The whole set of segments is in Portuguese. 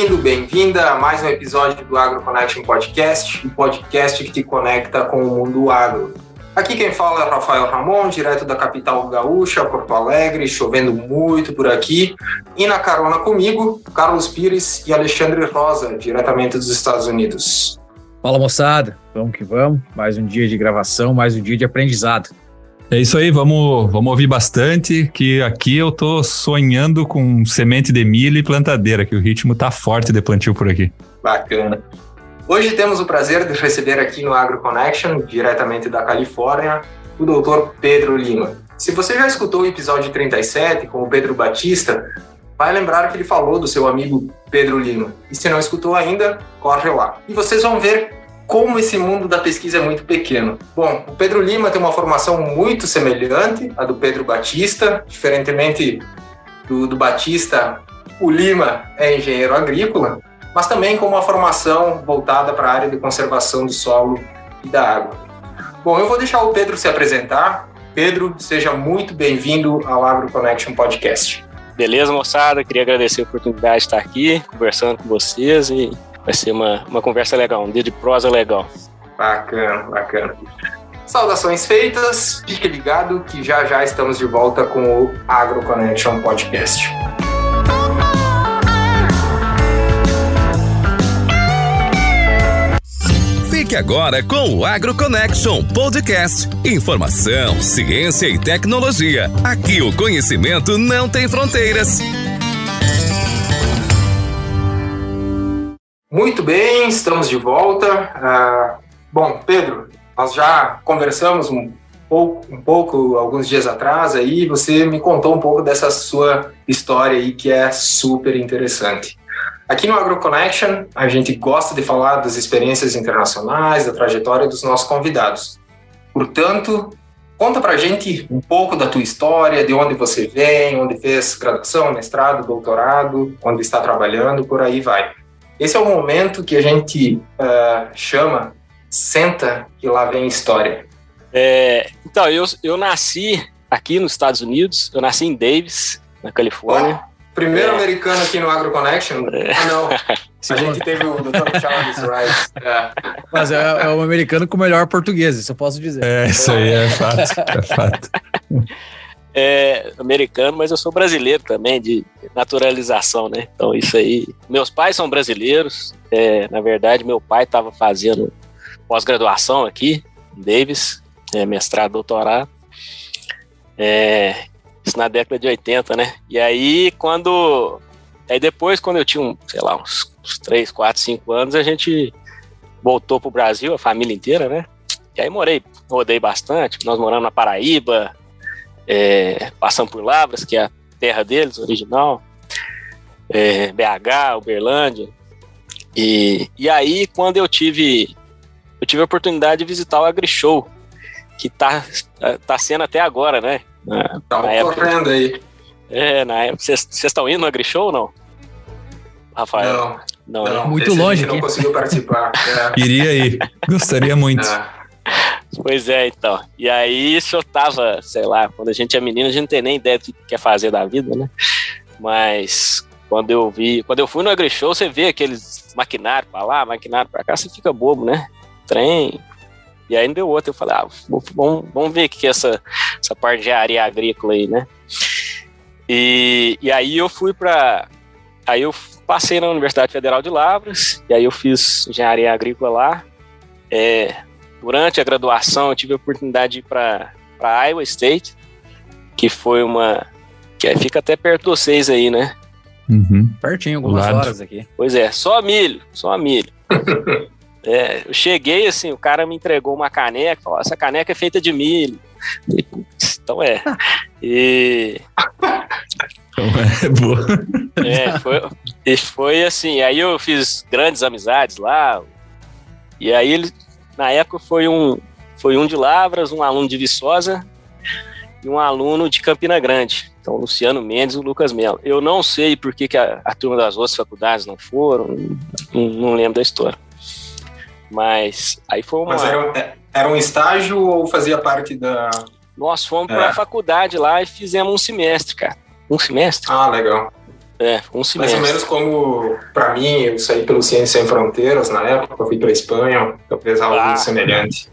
bem-vindo, bem-vinda a mais um episódio do Agro Connection Podcast, o podcast que te conecta com o mundo agro. Aqui quem fala é Rafael Ramon, direto da capital gaúcha, Porto Alegre, chovendo muito por aqui. E na carona comigo, Carlos Pires e Alexandre Rosa, diretamente dos Estados Unidos. Fala moçada, vamos que vamos. Mais um dia de gravação, mais um dia de aprendizado. É isso aí, vamos, vamos ouvir bastante, que aqui eu tô sonhando com semente de milho e plantadeira, que o ritmo tá forte de plantio por aqui. Bacana. Hoje temos o prazer de receber aqui no Agro Connection, diretamente da Califórnia, o doutor Pedro Lima. Se você já escutou o episódio 37 com o Pedro Batista, vai lembrar que ele falou do seu amigo Pedro Lima. E se não escutou ainda, corre lá. E vocês vão ver como esse mundo da pesquisa é muito pequeno. Bom, o Pedro Lima tem uma formação muito semelhante à do Pedro Batista, diferentemente do, do Batista, o Lima é engenheiro agrícola, mas também com uma formação voltada para a área de conservação do solo e da água. Bom, eu vou deixar o Pedro se apresentar. Pedro, seja muito bem-vindo ao Agro Connection Podcast. Beleza, moçada? Queria agradecer a oportunidade de estar aqui conversando com vocês e Vai ser uma, uma conversa legal, um dia de prosa legal. Bacana, bacana. Saudações feitas, fique ligado que já já estamos de volta com o Agro Connection Podcast. Fique agora com o Agro Connection Podcast. Informação, ciência e tecnologia. Aqui o conhecimento não tem fronteiras. Muito bem, estamos de volta. Uh, bom, Pedro, nós já conversamos um pouco, um pouco alguns dias atrás aí, você me contou um pouco dessa sua história aí que é super interessante. Aqui no AgroConnection, a gente gosta de falar das experiências internacionais, da trajetória dos nossos convidados. Portanto, conta pra gente um pouco da tua história, de onde você vem, onde fez graduação, mestrado, doutorado, onde está trabalhando, por aí vai. Esse é o momento que a gente uh, chama senta e lá vem história. É, então, eu, eu nasci aqui nos Estados Unidos, eu nasci em Davis, na Califórnia. Oh, primeiro é. americano aqui no Agro Connection? É. Ah, não. A gente teve o Dr. Charles Rice. É. Mas é, é um americano com o melhor português, isso eu posso dizer. É, isso aí é fato. É fato. é, americano, mas eu sou brasileiro também, de naturalização, né? Então, isso aí. Meus pais são brasileiros. É, na verdade, meu pai estava fazendo pós-graduação aqui, em Davis, é, mestrado, doutorado. É, isso na década de 80, né? E aí, quando. Aí depois, quando eu tinha, um, sei lá, uns, uns 3, 4, 5 anos, a gente voltou pro Brasil, a família inteira, né? E aí morei, rodei bastante. Nós moramos na Paraíba, é, passando por Lavras, que é a terra deles, original, é, BH, Uberlândia. E, e aí, quando eu tive, eu tive a oportunidade de visitar o AgriShow, que tá, tá sendo até agora, né? Na, tá na correndo aí. É, na época. Vocês estão indo no AgriShow ou não? Rafael? Não. Não, não, muito longe. Não conseguiu participar. É. Iria ir. Gostaria muito. É. Pois é, então. E aí isso eu tava, sei lá, quando a gente é menino, a gente não tem nem ideia do que quer fazer da vida, né? Mas quando eu vi, quando eu fui no AgriShow, você vê aqueles maquinário pra lá, maquinário pra cá, você fica bobo, né? Trem. E aí deu outro. Eu falei, ah, vamos, vamos ver o que é essa, essa parte de engenharia agrícola aí, né? E, e aí eu fui pra. Aí eu passei na Universidade Federal de Lavras, e aí eu fiz engenharia agrícola lá. É, Durante a graduação, eu tive a oportunidade de ir para Iowa State, que foi uma. que é, fica até perto de vocês aí, né? Uhum. Pertinho, algumas Lado. horas aqui. Pois é, só milho, só milho. é, eu cheguei assim, o cara me entregou uma caneca, falou: essa caneca é feita de milho. então é. E. Então é boa. É, foi, foi assim. Aí eu fiz grandes amizades lá. E aí ele na época foi um, foi um de Lavras, um aluno de Viçosa e um aluno de Campina Grande. Então, o Luciano Mendes e o Lucas Melo. Eu não sei por que, que a, a turma das outras faculdades não foram, não, não, lembro da história. Mas aí foi uma. Mas era, um, é, era um estágio ou fazia parte da. Nós fomos é. para a faculdade lá e fizemos um semestre, cara. Um semestre. Ah, legal. É, um Mais semestre. ou menos como, para mim, eu saí pelo Ciência Sem Fronteiras na época, eu fui para Espanha, talvez algo Ah. semelhante.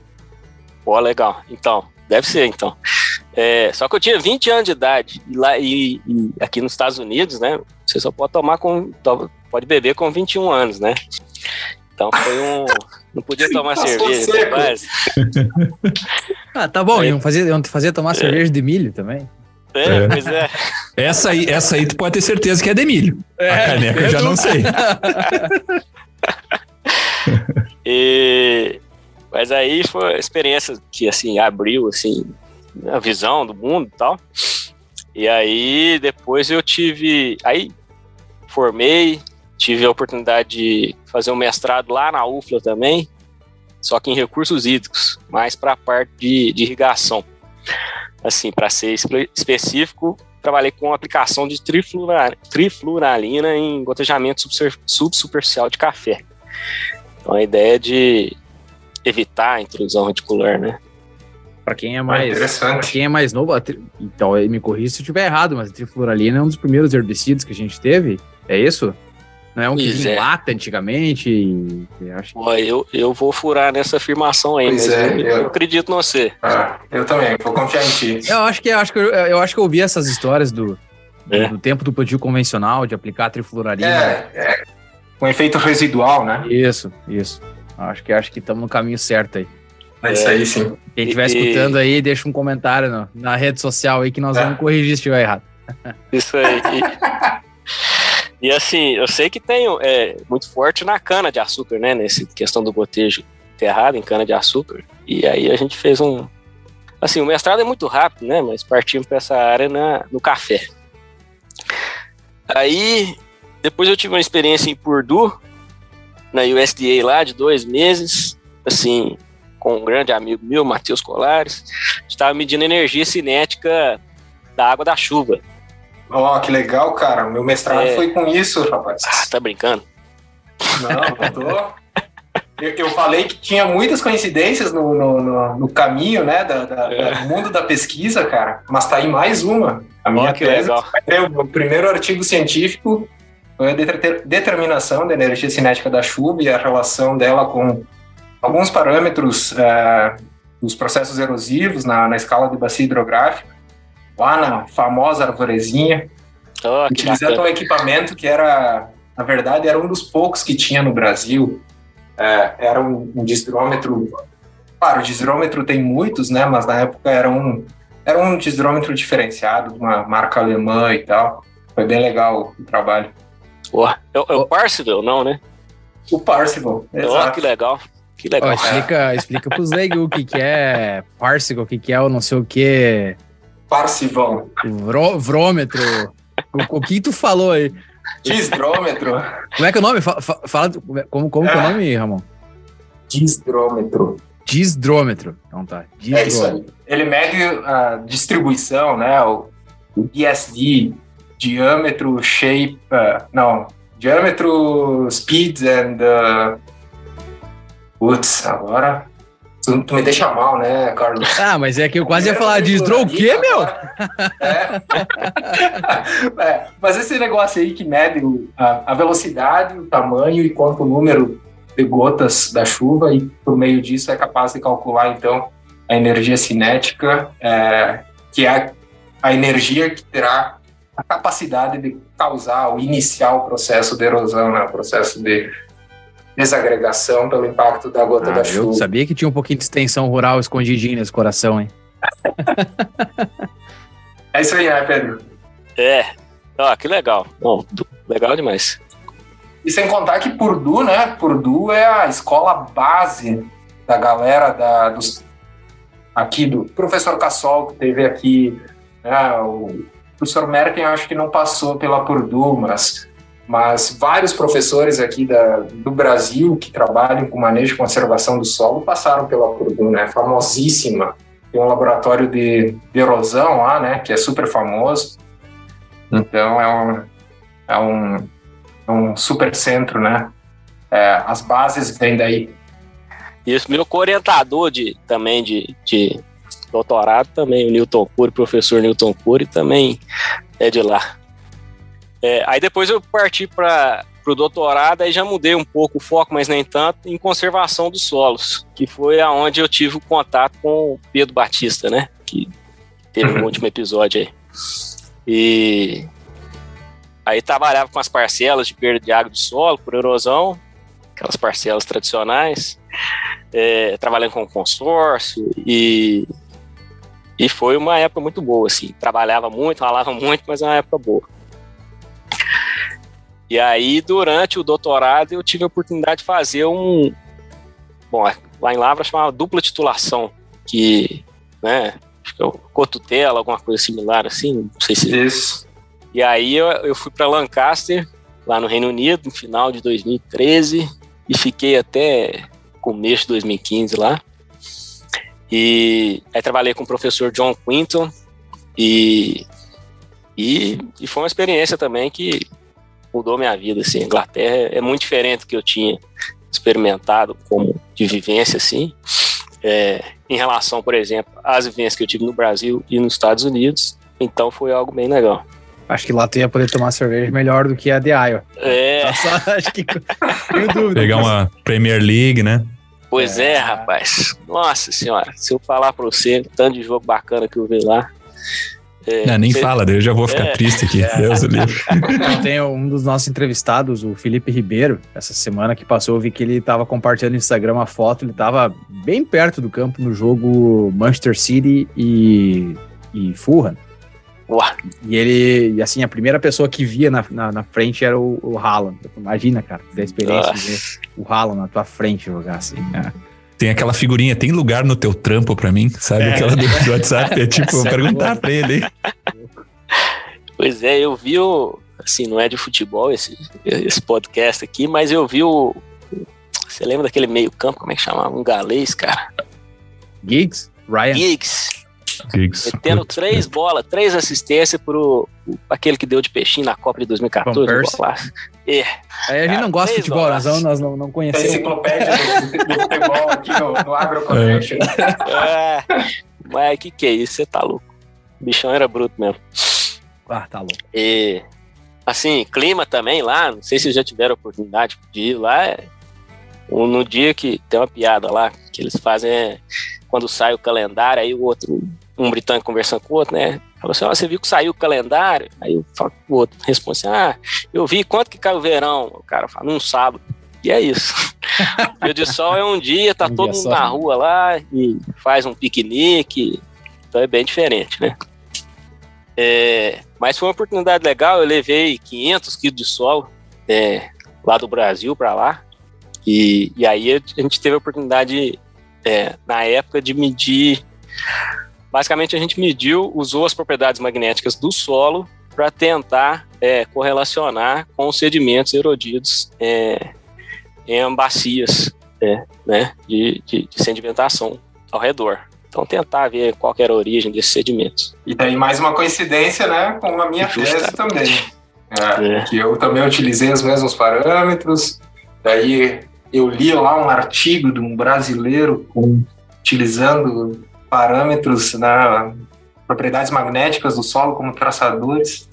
Pô, legal. Então, deve ser, então. É, só que eu tinha 20 anos de idade. E, lá, e, e aqui nos Estados Unidos, né? Você só pode tomar com. to- Pode beber com 21 anos, né? Então foi um. Não podia tomar Passou cerveja, rapaz. Ah, tá bom. É. Iam fazer, iam fazer tomar cerveja de milho também. É, É. pois é. Essa aí, essa aí tu pode ter certeza que é de milho. a caneca eu já não sei. E, mas aí foi uma experiência que assim abriu assim a visão do mundo e tal. E aí depois eu tive, aí formei, tive a oportunidade de fazer um mestrado lá na UFLA também, só que em recursos hídricos, mais para a parte de, de irrigação. Assim, para ser espe- específico, trabalhei com aplicação de trifluoralina em gotejamento subsuperficial de café. Então a ideia é de evitar a intrusão reticular, né? Pra quem é Ah, mais. Interessante. quem é mais novo, tri- então me corrija se eu estiver errado, mas a trifluoralina é um dos primeiros herbicidas que a gente teve. É isso? Não é um que Pois vinha em é. lata antigamente? E, acho que- eu, eu vou furar nessa afirmação aí, Pois mas é, eu, eu- eu acredito no você. Ah, eu também, vou confiar em ti. Eu acho que eu acho que eu, eu acho que eu ouvi essas histórias do, do, É. do tempo do plantio convencional de aplicar a trifluoralina. É, é, com efeito residual, né? Isso, isso. Acho que acho que estamos no caminho certo aí. É isso aí, sim. Quem estiver E- escutando aí, deixa um comentário no- na rede social aí que nós É. vamos corrigir se estiver errado. Isso aí. E, assim, eu sei que tem é, muito forte na cana de açúcar, né? Nessa questão do gotejo enterrado em cana de açúcar. E aí a gente fez um. Assim, o mestrado é muito rápido, né? Mas partimos para essa área na, no café. Aí, depois eu tive uma experiência em Purdue, na USDA lá, de dois meses, assim, com um grande amigo meu, Matheus Colares. A gente estava medindo energia cinética da água da chuva. Ó, que legal, cara. Meu mestrado É. foi com isso, rapaz. Ah, tá brincando? Não, tô. Eu, eu falei que tinha muitas coincidências no, no, no- no caminho, né, da, da- É. do mundo da pesquisa, cara. Mas tá aí mais uma. A minha que tese, é o primeiro artigo científico foi a deter- determinação da energia cinética da chuva e a relação dela com alguns parâmetros é, dos processos erosivos na, na escala de bacia hidrográfica, lá na famosa arvorezinha, que utilizando um equipamento que era, na verdade, era um dos poucos que tinha no Brasil. É, era um, um distrômetro. Claro, o distrômetro tem muitos, né? Mas na época era um, era um distrômetro diferenciado, de uma marca alemã e tal. Foi bem legal o trabalho. Ó, é, o- é o Parsival, não, né? O Parsival, Ó, exato. que legal. Que legal. explica, explica pros leigos o que, que é Parsicle, o que, que é o não sei o que, Parsival. vrô- vrômetro. O, o que tu falou aí? Distrômetro. Como é que é o nome? Fa- fa- Fala, como, como que é o nome, Ramon? Distrômetro. Disdrômetro. Então tá. É isso Disdrômetro. aí. Ele mede a distribuição, né? O, o DSD, diâmetro, shape, uh, não, diâmetro, speeds and. Uh, putz, agora. Tu, tu me deixa mal, né, Carlos? Ah, mas é que eu quase ia falar Disdrô o quê, meu? É. É, Mas esse negócio aí que mede o- a, a velocidade, o tamanho e quanto o número de gotas da chuva, e por meio disso é capaz de calcular, então, a energia cinética, é, que é a, a energia que terá a capacidade de causar ou iniciar o processo de erosão, né, o processo de desagregação pelo impacto da gota Ah, da eu chuva. sabia que tinha um pouquinho de extensão rural escondidinho nesse coração, hein? É isso aí, né, Pedro? É. Ó, que legal. Bom, legal demais. E sem contar que Purdue, né? Purdue é a escola base da galera da, dos, aqui do professor Cassol, que teve aqui, né, o professor Merkel, eu acho que não passou pela Purdue, mas, mas vários professores aqui da, do Brasil que trabalham com manejo e conservação do solo passaram pela Purdue, né? Famosíssima. Tem um laboratório de, de erosão lá, né? Que é super famoso. Então é um, é um, é um super centro, né? É, as bases vêm daí. Isso, meu orientador de, também de, de doutorado, também, o Newton Cury, professor Newton Cury, também é de lá. É, aí depois eu parti para o doutorado, aí já mudei um pouco o foco, mas nem tanto, em conservação dos solos, que foi aonde eu tive o contato com o Pedro Batista, né? Que teve um último episódio aí. E aí trabalhava com as parcelas de perda de água do solo por erosão, aquelas parcelas tradicionais, é, trabalhando com consórcio e e foi uma época muito boa, assim. Trabalhava muito, ralava muito, mas é uma época boa. E aí, durante o doutorado, eu tive a oportunidade de fazer um. Bom, lá em Lavra chamava dupla titulação, que, né, acho que é cotutela, alguma coisa similar assim, não sei se. Isso. E aí eu, eu fui para Lancaster, lá no Reino Unido, no final de 2013, e fiquei até começo de 2015 lá. E aí trabalhei com o professor John Quinton e, e, e foi uma experiência também que mudou minha vida, assim, a Inglaterra é muito diferente do que eu tinha experimentado como de vivência, assim, é, em relação, por exemplo, às vivências que eu tive no Brasil e nos Estados Unidos, então foi algo bem legal. Acho que lá tu ia poder tomar cerveja melhor do que a de Iowa. É. Só, acho que tenho dúvida. Pegar uma Premier League, né? Pois é. é, rapaz. Nossa senhora, se eu falar pra você, tanto de jogo bacana que eu vi lá. É, não, nem você... fala, eu já vou ficar é, triste aqui. É. Deus do livro. Tem um dos nossos entrevistados, o Felipe Ribeiro, essa semana que passou, eu vi que ele estava compartilhando no Instagram uma foto, ele estava bem perto do campo no jogo Manchester City e, e Fulham. Uá. E ele, assim, a primeira pessoa que via na, na, na frente era o, o Haaland. Imagina, cara, da experiência Nossa. de ver o Haaland na tua frente jogar assim. É. Tem aquela figurinha, tem lugar no teu trampo pra mim? Sabe é. aquela do, do, WhatsApp? É tipo, é perguntar pra ele. Pois é, eu vi o. Assim, não é de futebol esse, esse podcast aqui, mas eu vi o. Você lembra daquele meio-campo? Como é que chamava? Um galês, cara? Giggs? Ryan? Giggs. Giggs. Metendo três bolas, três assistências pro, pro, aquele que deu de peixinho na Copa de 2014. É. Aí a gente não gosta de futebol, nós não, nós não, não conhecemos. A enciclopédia do, do, futebol aqui no, no AgroConnection. É. Mas o que que é isso? Você tá louco. O bichão era bruto mesmo. Ah, tá louco. E, assim, clima também lá, não sei se já tiveram oportunidade de ir lá, é, no dia que tem uma piada lá, que eles fazem é, quando sai o calendário, aí o outro, um britânico conversando com o outro, né? Falou assim: oh, você viu que saiu o calendário? Aí o outro responde assim: ah, eu vi quanto que caiu o verão. O cara fala: num sábado. E é isso. o dia de sol é um dia, tá um todo mundo na rua lá e faz um piquenique. Então é bem diferente, né? É, mas foi uma oportunidade legal. Eu levei 500 quilos de solo é, lá do Brasil para lá. E, e aí a gente teve a oportunidade é, na época de medir. Basicamente, a gente mediu, usou as propriedades magnéticas do solo para tentar é, correlacionar com os sedimentos erodidos é, em bacias é, né, de, de, de, sedimentação ao redor. Então, tentar ver qual era a origem desses sedimentos. E daí, mais uma coincidência né, com a minha Justa. tese também. É, é, que eu também utilizei os mesmos parâmetros, daí eu li lá um artigo de um brasileiro com, utilizando parâmetros na né, propriedades magnéticas do solo como traçadores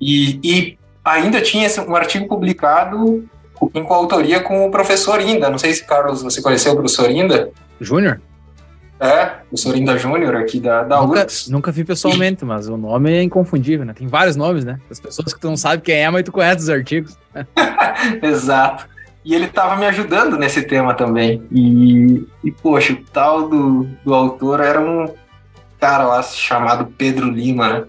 e, e ainda tinha um artigo publicado em coautoria com o professor Inda. Não sei se, Carlos, você conheceu o professor Inda? Júnior? É, professor Inda Júnior aqui da, da nunca, Nunca vi pessoalmente, mas o nome é inconfundível, né? Tem vários nomes, né? As pessoas que tu não sabe quem é, mas tu conhece os artigos. Exato. E ele estava me ajudando nesse tema também. E, e poxa, o tal do, do autor era um cara lá chamado Pedro Lima, né?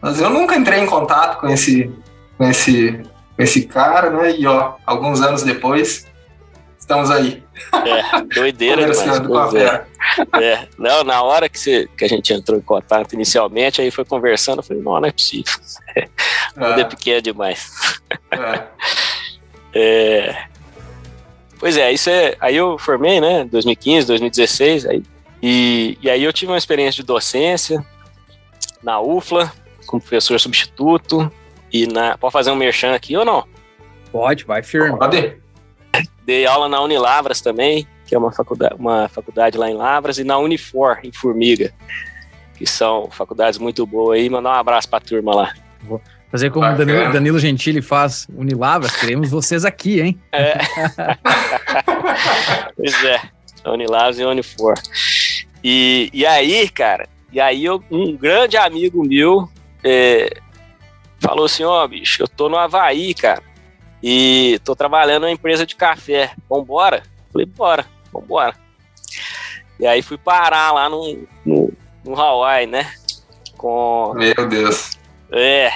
Mas eu nunca entrei em contato com esse, com esse, com esse cara, né? E ó, alguns anos depois, estamos aí. É, doideira demais. Com é. é. Não, na hora que, você, que a gente entrou em contato inicialmente, aí foi conversando, eu falei, não, não é possível. O mundo é, é pequeno demais. É. é. Pois é, isso é. Aí eu formei, né? 2015, 2016, aí, e, e aí eu tive uma experiência de docência na UFLA, como professor substituto, e na. Pode fazer um merchan aqui ou não? Pode, vai firme. Pode. Dei aula na Unilavras também, que é uma faculdade, uma faculdade lá em Lavras, e na Unifor, em Formiga, que são faculdades muito boas aí. Mandar um abraço pra turma lá. Fazer como Danilo, Danilo Gentili faz, Unilavras, queremos vocês aqui, hein? É. pois é, Unilavras e Unifor. E, e aí, cara, e aí eu, um grande amigo meu é, falou assim, ó, oh, bicho, eu tô no Havaí, cara, e tô trabalhando numa empresa de café, vambora? Falei, bora, vambora. E aí fui parar lá no, no, no Hawaii, né? Com... Meu Deus. É,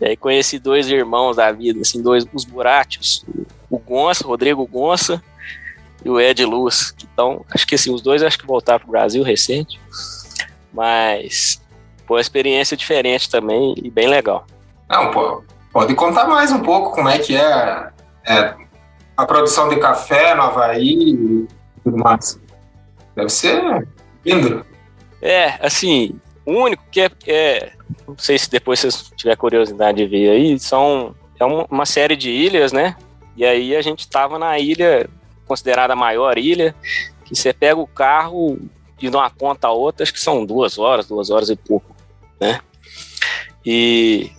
e aí conheci dois irmãos da vida, assim, dois, os Buratios, o Gonça, Rodrigo Gonça e o Ed Luz. Então, acho que assim, os dois acho que voltaram pro Brasil recente, mas foi uma experiência diferente também e bem legal. Não, pô, pode contar mais um pouco como é que é, é a produção de café no Havaí e tudo mais. Deve ser lindo. É, assim, o único que é, é não sei se depois vocês tiver curiosidade de ver aí, são é uma série de ilhas, né? E aí a gente estava na ilha considerada a maior ilha, que você pega o carro de uma ponta a outra, acho que são duas horas, duas horas e pouco, né? E,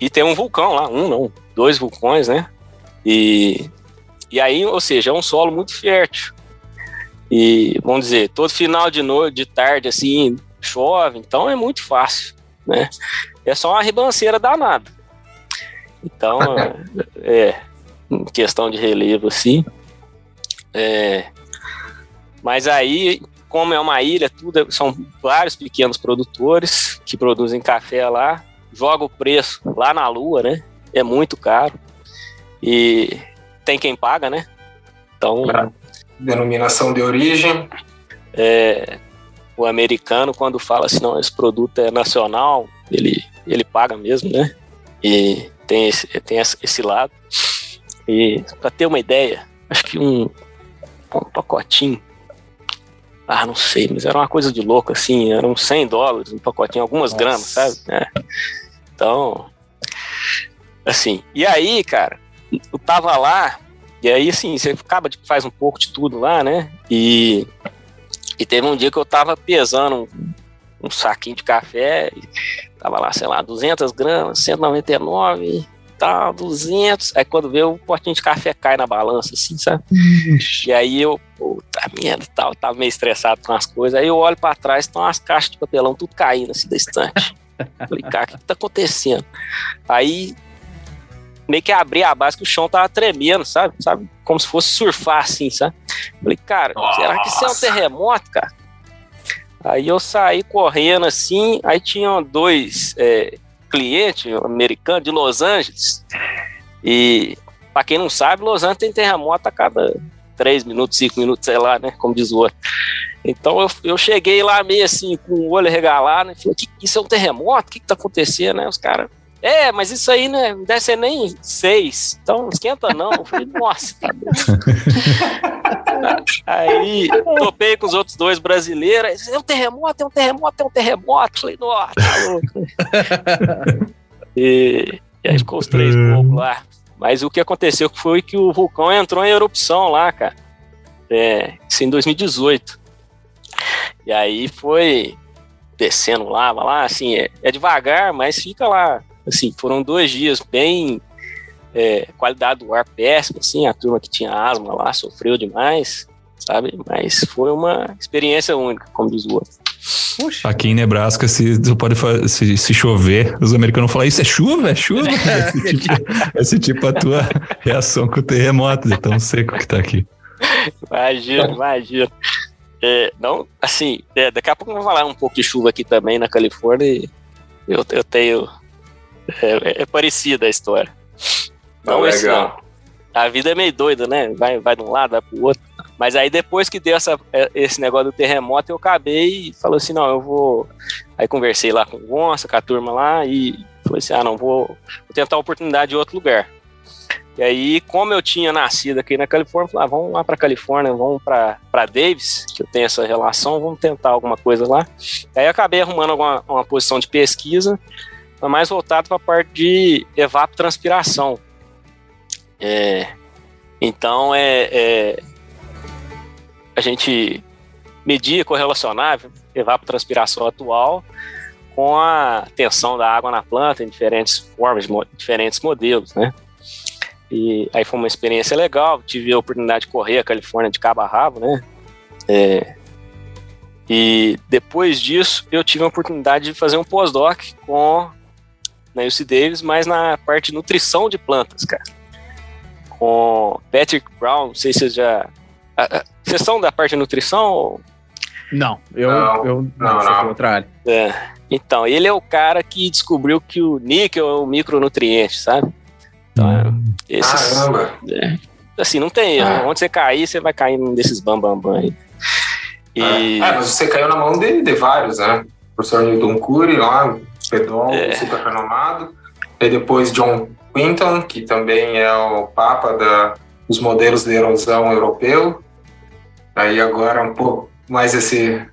e tem um vulcão lá, um não, dois vulcões, né? E, e aí, ou seja, é um solo muito fértil. E, vamos dizer, todo final de noite, de tarde, assim, chove, então é muito fácil né? É só uma ribanceira danada. Então, é, em questão de relevo, assim. É, mas aí, como é uma ilha, tudo é, são vários pequenos produtores que produzem café lá, joga o preço lá na lua, né? É muito caro. E tem quem paga, né? Então. Denominação de origem. É, o americano, quando fala assim, não, esse produto é nacional, ele, ele paga mesmo, né? E tem esse, tem esse lado. E para ter uma ideia, acho que um, um pacotinho, ah, não sei, mas era uma coisa de louco, assim, eram 100 dólares um pacotinho, algumas Nossa. gramas, sabe? É. Então, assim, e aí, cara, eu tava lá, e aí, assim, você acaba de faz um pouco de tudo lá, né? E e teve um dia que eu tava pesando um, um saquinho de café, tava lá, sei lá, 200 gramas, 199 tal, 200. Aí quando vê o potinho de café cai na balança, assim, sabe? E aí eu, puta merda, tal, tava meio estressado com as coisas. Aí eu olho para trás, estão as caixas de papelão tudo caindo assim da estante. Falei, cara, o que, que tá acontecendo? Aí meio que abri a base que o chão tava tremendo, sabe? Sabe? Como se fosse surfar assim, sabe? Falei, cara, Nossa. será que isso é um terremoto, cara? Aí eu saí correndo assim, aí tinham dois é, clientes americanos de Los Angeles. E, para quem não sabe, Los Angeles tem terremoto a cada três minutos, cinco minutos, sei lá, né? Como diz o outro. Então eu, eu cheguei lá meio assim, com o olho regalado, e falei, que, isso é um terremoto? O que, que tá acontecendo? Né? Os caras, é, mas isso aí né, não deve ser nem seis. Então esquenta não. Eu falei, nossa, Aí topei com os outros dois brasileiros. É um terremoto, é um terremoto, é um terremoto. Eu falei, nossa, tá louco. e, e aí ficou os três poucos lá. Mas o que aconteceu foi que o vulcão entrou em erupção lá, cara. É, isso em 2018. E aí foi descendo lava lá, assim, é, é devagar, mas fica lá assim, foram dois dias bem é, qualidade do ar péssima, assim, a turma que tinha asma lá sofreu demais, sabe? Mas foi uma experiência única, como diz o outro. Puxa. Aqui em Nebraska, se pode se, se, chover, os americanos falam, isso é chuva? É chuva? esse, tipo, esse tipo a tua reação com o terremoto, de tão seco que tá aqui. Imagina, imagina. É, não, assim, é, daqui a pouco vamos falar um pouco de chuva aqui também na Califórnia. Eu, eu tenho é, é parecida a história. Não, é legal. Assim, a vida é meio doida, né? Vai, vai de um lado, vai pro outro. Mas aí depois que deu essa, é, esse negócio do terremoto, eu acabei e falei assim, não, eu vou. Aí conversei lá com o Gonça, com a turma lá, e falei assim, ah, não, vou, vou tentar a oportunidade em outro lugar. E aí, como eu tinha nascido aqui na Califórnia, falei, ah, vamos lá para Califórnia, vamos para Davis, que eu tenho essa relação, vamos tentar alguma coisa lá. Aí eu acabei arrumando alguma, uma posição de pesquisa é mais voltado para a parte de evapotranspiração. É, então, é, é, a gente media correlacionável evapotranspiração atual com a tensão da água na planta em diferentes formas, diferentes modelos, né? E aí foi uma experiência legal, tive a oportunidade de correr a Califórnia de cabo a rabo, né? É, e depois disso, eu tive a oportunidade de fazer um pós-doc com na UC Davis, mas na parte de nutrição de plantas, cara. Com Patrick Brown, não sei se vocês já. vocês são da parte de nutrição? Não, eu não, eu, não, não, não. outra área. É. Então, ele é o cara que descobriu que o níquel é um micronutriente, sabe? Então, hum. esses, Caramba! É, assim, não tem erro. Ah. Onde você cair, você vai cair num desses bambambam bam, bam aí. E... É, mas você caiu na mão de, de vários, né? Professor Newton Cury lá, Pedron, é. super renomado. E depois John Quinton, que também é o papa da, dos modelos de erosão europeu. Aí agora um pouco mais esse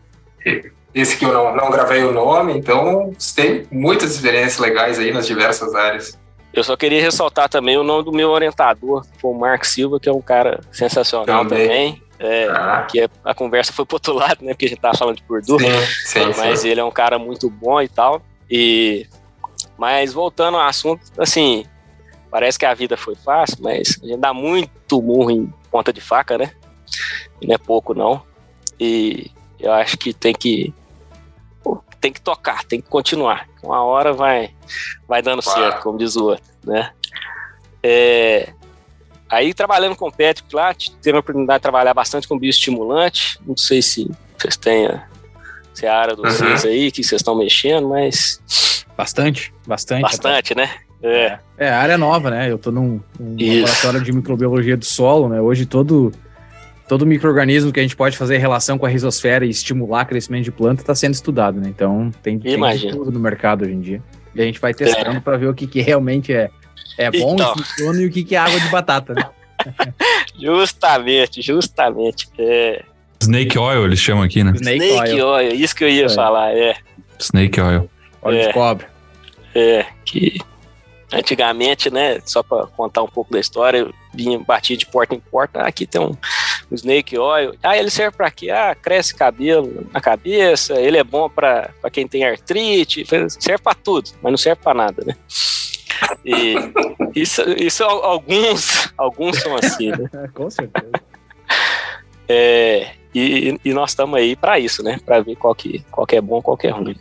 esse que eu não, não gravei o nome, então tem muitas experiências legais aí nas diversas áreas. Eu só queria ressaltar também o nome do meu orientador, o Mark Silva, que é um cara sensacional também. também é, ah. Que é, a conversa foi pro outro lado, né? Porque a gente tava falando de Purdue. Sim, sim, mas sim. ele é um cara muito bom e tal. E, mas voltando ao assunto, assim, parece que a vida foi fácil, mas a gente dá muito murro em ponta de faca, né? E não é pouco, não. E eu acho que tem que tem que tocar, tem que continuar. Uma hora vai, vai dando claro. certo, como diz o outro, né? É, aí trabalhando com o Patrick lá, teve a oportunidade de trabalhar bastante com bioestimulante. Não sei se vocês têm se é a área dos uhum. aí que vocês estão mexendo, mas bastante, bastante. Bastante, até. né? É. é, a área nova, né? Eu tô num, num laboratório de microbiologia do solo, né? Hoje todo todo microorganismo que a gente pode fazer relação com a risosfera e estimular crescimento de planta está sendo estudado, né? Então tem, tem tudo no mercado hoje em dia. E a gente vai testando é. para ver o que, que realmente é, é bom então. e funciona e o que, que é água de batata, né? justamente, justamente. É. Snake oil, eles chamam aqui, né? Snake, Snake oil. oil. isso que eu ia é. falar, é. Snake oil. Óleo é. de cobre. É, que antigamente, né, só para contar um pouco da história, vinha batia de porta em porta, ah, aqui tem um o snake oil. Ah, ele serve para quê? Ah, cresce cabelo na cabeça, ele é bom para quem tem artrite, serve para tudo, mas não serve para nada, né? E isso, isso alguns, alguns são assim, né? Com certeza. É, e, e nós estamos aí para isso, né? Para ver qual que, qual que é bom, qual que é ruim.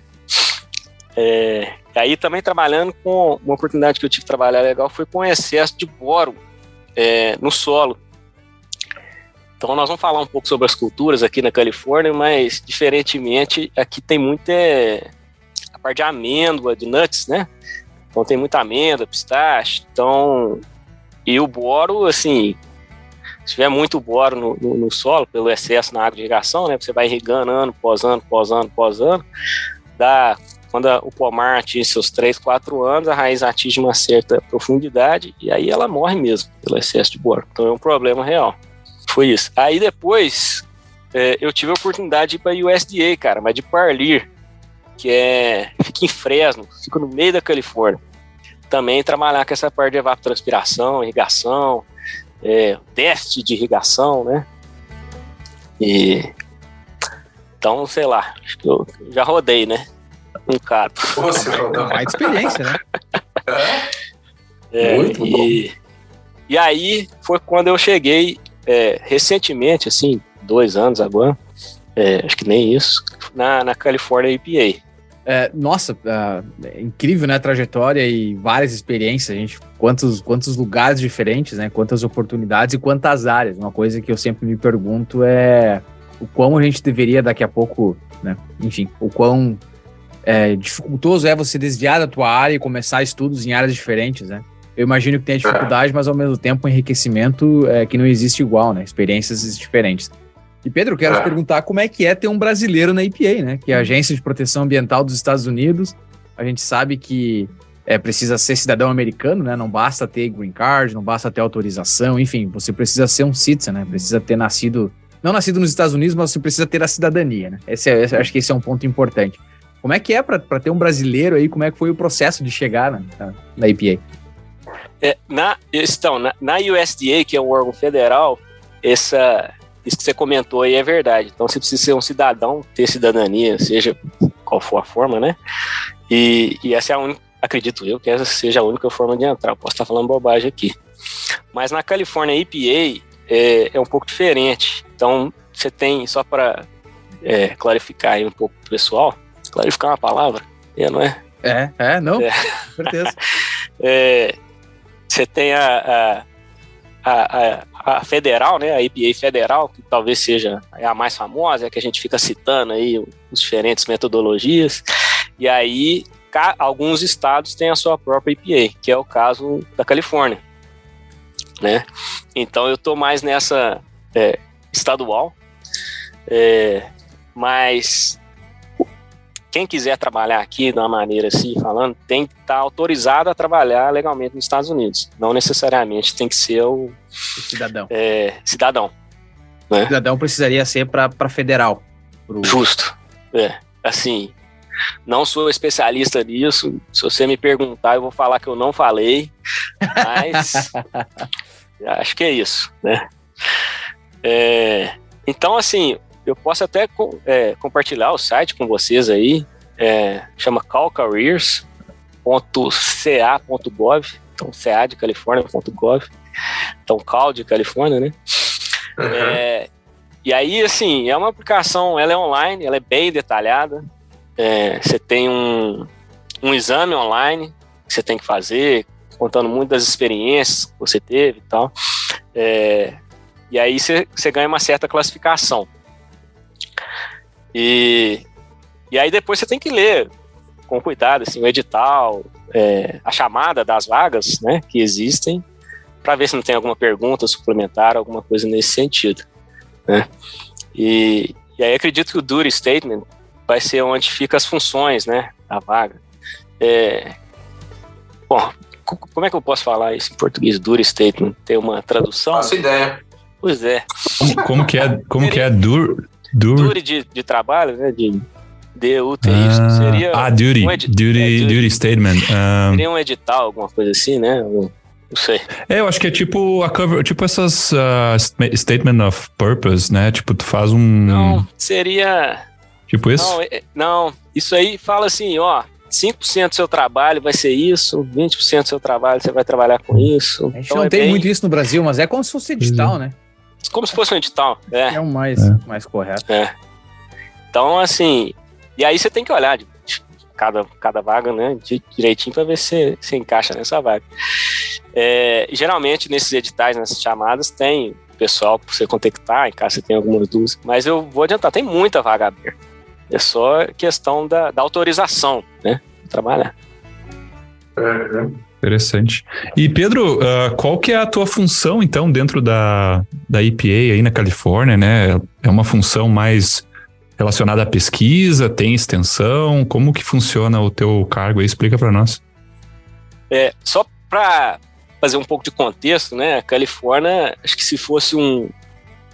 É, aí também trabalhando com uma oportunidade que eu tive de trabalhar legal foi com excesso de boro é, no solo. Então nós vamos falar um pouco sobre as culturas aqui na Califórnia, mas diferentemente aqui tem muita é, a parte de amêndoa, de nuts, né? Então tem muita amêndoa, pistache, então e o boro, assim, se tiver muito boro no, no, no, solo, pelo excesso na água de irrigação, né? Você vai irrigando ano, pós ano, pós ano, pós ano, dá quando a, o pomar atinge seus 3, 4 anos, a raiz atinge uma certa profundidade e aí ela morre mesmo pelo excesso de boro. Então é um problema real. Foi isso. Aí depois é, eu tive a oportunidade de ir para USDA, cara, mas de Parlir, que é fica em Fresno, fica no meio da Califórnia. Também trabalhar com essa parte de evapotranspiração, irrigação, é, teste de irrigação, né? E então, sei lá, acho que eu já rodei, né? Um cara. Você rodou mais experiência, né? É, Muito e, bom. E aí foi quando eu cheguei é, recentemente, assim, dois anos agora, é, acho que nem isso, na, na California EPA. É, nossa, é incrível, né, a trajetória e várias experiências, a gente, quantos, quantos lugares diferentes, né, quantas oportunidades e quantas áreas. Uma coisa que eu sempre me pergunto é o quão a gente deveria daqui a pouco, né, enfim, o quão é, dificultoso é você desviar da tua área e começar estudos em áreas diferentes, né? eu imagino que tenha dificuldade, mas ao mesmo tempo um enriquecimento é, que não existe igual, né? Experiências diferentes. E Pedro, quero te perguntar como é que é ter um brasileiro na EPA, né? Que é a Agência de Proteção Ambiental dos Estados Unidos. A gente sabe que é, precisa ser cidadão americano, né? Não basta ter green card, não basta ter autorização, enfim, você precisa ser um citizen, né? Precisa ter nascido, não nascido nos Estados Unidos, mas você precisa ter a cidadania, né? Esse é, acho que esse é um ponto importante. Como é que é para ter um brasileiro aí? Como é que foi o processo de chegar na, na EPA? É, na, então, na, na, USDA, que é um órgão federal, essa, isso que você comentou aí é verdade. Então, você precisa ser um cidadão, ter cidadania, seja qual for a forma, né? E, e essa é a única, acredito eu, que essa seja a única forma de entrar. Eu posso estar falando bobagem aqui. Mas na Califórnia, a EPA é, é um pouco diferente. Então, você tem, só para é, clarificar aí um pouco pro pessoal, clarificar uma palavra, é, não é? É, é, não, é. certeza. é, você tem a, a, a, a, federal, né, a EPA federal, que talvez seja a mais famosa, é que a gente fica citando aí os diferentes metodologias, e aí alguns estados têm a sua própria EPA, que é o caso da Califórnia, né? Então eu estou mais nessa é, estadual, é, mas quem quiser trabalhar aqui de uma maneira assim, falando, tem que estar tá autorizado a trabalhar legalmente nos Estados Unidos. Não necessariamente tem que ser o, o cidadão. É, cidadão. Né? O cidadão precisaria ser para federal. Pro... Justo. É. Assim, não sou especialista nisso. Se você me perguntar, eu vou falar que eu não falei. Mas acho que é isso, né? É, então, assim, eu posso até é, compartilhar o site com vocês aí. É, chama calcareers.ca.gov. Então, CA de Califórnia.gov. Então, Cal de Califórnia, né? Uhum. É, e aí, assim, é uma aplicação, ela é online, ela é bem detalhada. É, você tem um, um exame online que você tem que fazer, contando muito das experiências que você teve e tal. É, e aí você ganha uma certa classificação. E, e aí depois você tem que ler com cuidado assim, o edital, é, a chamada das vagas né, que existem, para ver se não tem alguma pergunta suplementar, alguma coisa nesse sentido. Né? E, e aí acredito que o duty statement vai ser onde fica as funções né, da vaga. É, bom, como é que eu posso falar isso em português? Duty statement, tem uma tradução? Faço ideia. Pois é. Como, como que é, como que é dur, dur... Dure de, de trabalho, né? De DUT, ah, seria. Ah, duty. Um duty, é, duty, duty statement. Um, seria um edital, alguma coisa assim, né? não sei. É, eu acho que é tipo a cover, tipo essas uh, statement of purpose, né? Tipo, tu faz um. Não, seria. Tipo isso? Não, é, não isso aí fala assim, ó. 5% do seu trabalho vai ser isso, 20% do seu trabalho você vai trabalhar com isso. A gente então não é tem bem... muito isso no Brasil, mas é como se fosse edital, uhum. né? Como se fosse um edital. É, é o mais, é. mais correto. É. Então, assim, e aí você tem que olhar de cada, cada vaga, né, direitinho para ver se se encaixa nessa vaga. É, geralmente, nesses editais, nessas chamadas, tem pessoal para você contactar, em caso você tenha alguma dúvida. Mas eu vou adiantar, tem muita vaga aberta. É só questão da, da autorização, né, trabalhar. Uhum. Interessante. E Pedro, uh, qual que é a tua função então dentro da, da EPA aí na Califórnia, né? É uma função mais relacionada à pesquisa, tem extensão? Como que funciona o teu cargo aí? Explica para nós. É, só para fazer um pouco de contexto, né? A Califórnia, acho que se fosse um,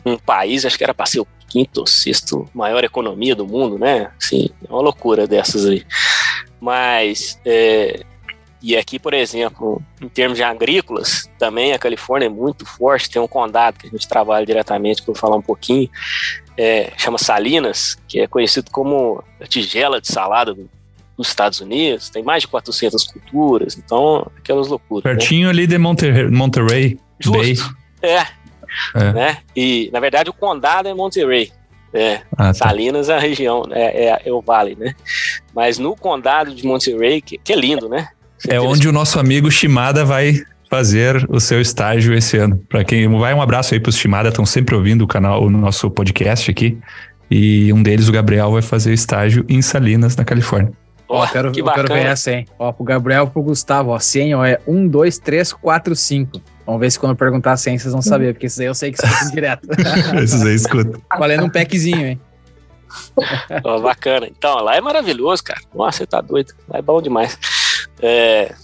um país, acho que era para ser o quinto ou sexto maior economia do mundo, né? Assim, é uma loucura dessas aí. Mas é, e aqui, por exemplo, em termos de agrícolas, também a Califórnia é muito forte. Tem um condado que a gente trabalha diretamente, que eu vou falar um pouquinho, é, chama Salinas, que é conhecido como a tigela de salada dos Estados Unidos. Tem mais de 400 culturas, então aquelas loucuras. Né? Pertinho né? ali de Monterrey, Monterey Justo. Bay. É. é. Né? E, na verdade, o condado é Monterey. É, ah, tá. Salinas é a região, é, é, é, o vale, né? Mas no condado de Monterey, que, que é lindo, né? É onde o nosso amigo Shimada vai fazer o seu estágio esse ano. Para quem vai um abraço aí para os Shimada, estão sempre ouvindo o canal, o nosso podcast aqui. E um deles, o Gabriel, vai fazer estágio em Salinas, na Califórnia. Ó, oh, quero, que eu quero ver essa, hein? Ó, pro Gabriel e pro Gustavo, ó, 100, ó, é 1, 2, 3, 4, 5. Vamos ver se quando eu perguntar a 100 vocês vão saber, porque esses aí eu sei que escutam direto. esses aí escutam. Valendo um packzinho, hein? oh, bacana. Então, lá é maravilhoso, cara. Nossa, você tá doido. Lá é bom demais. É...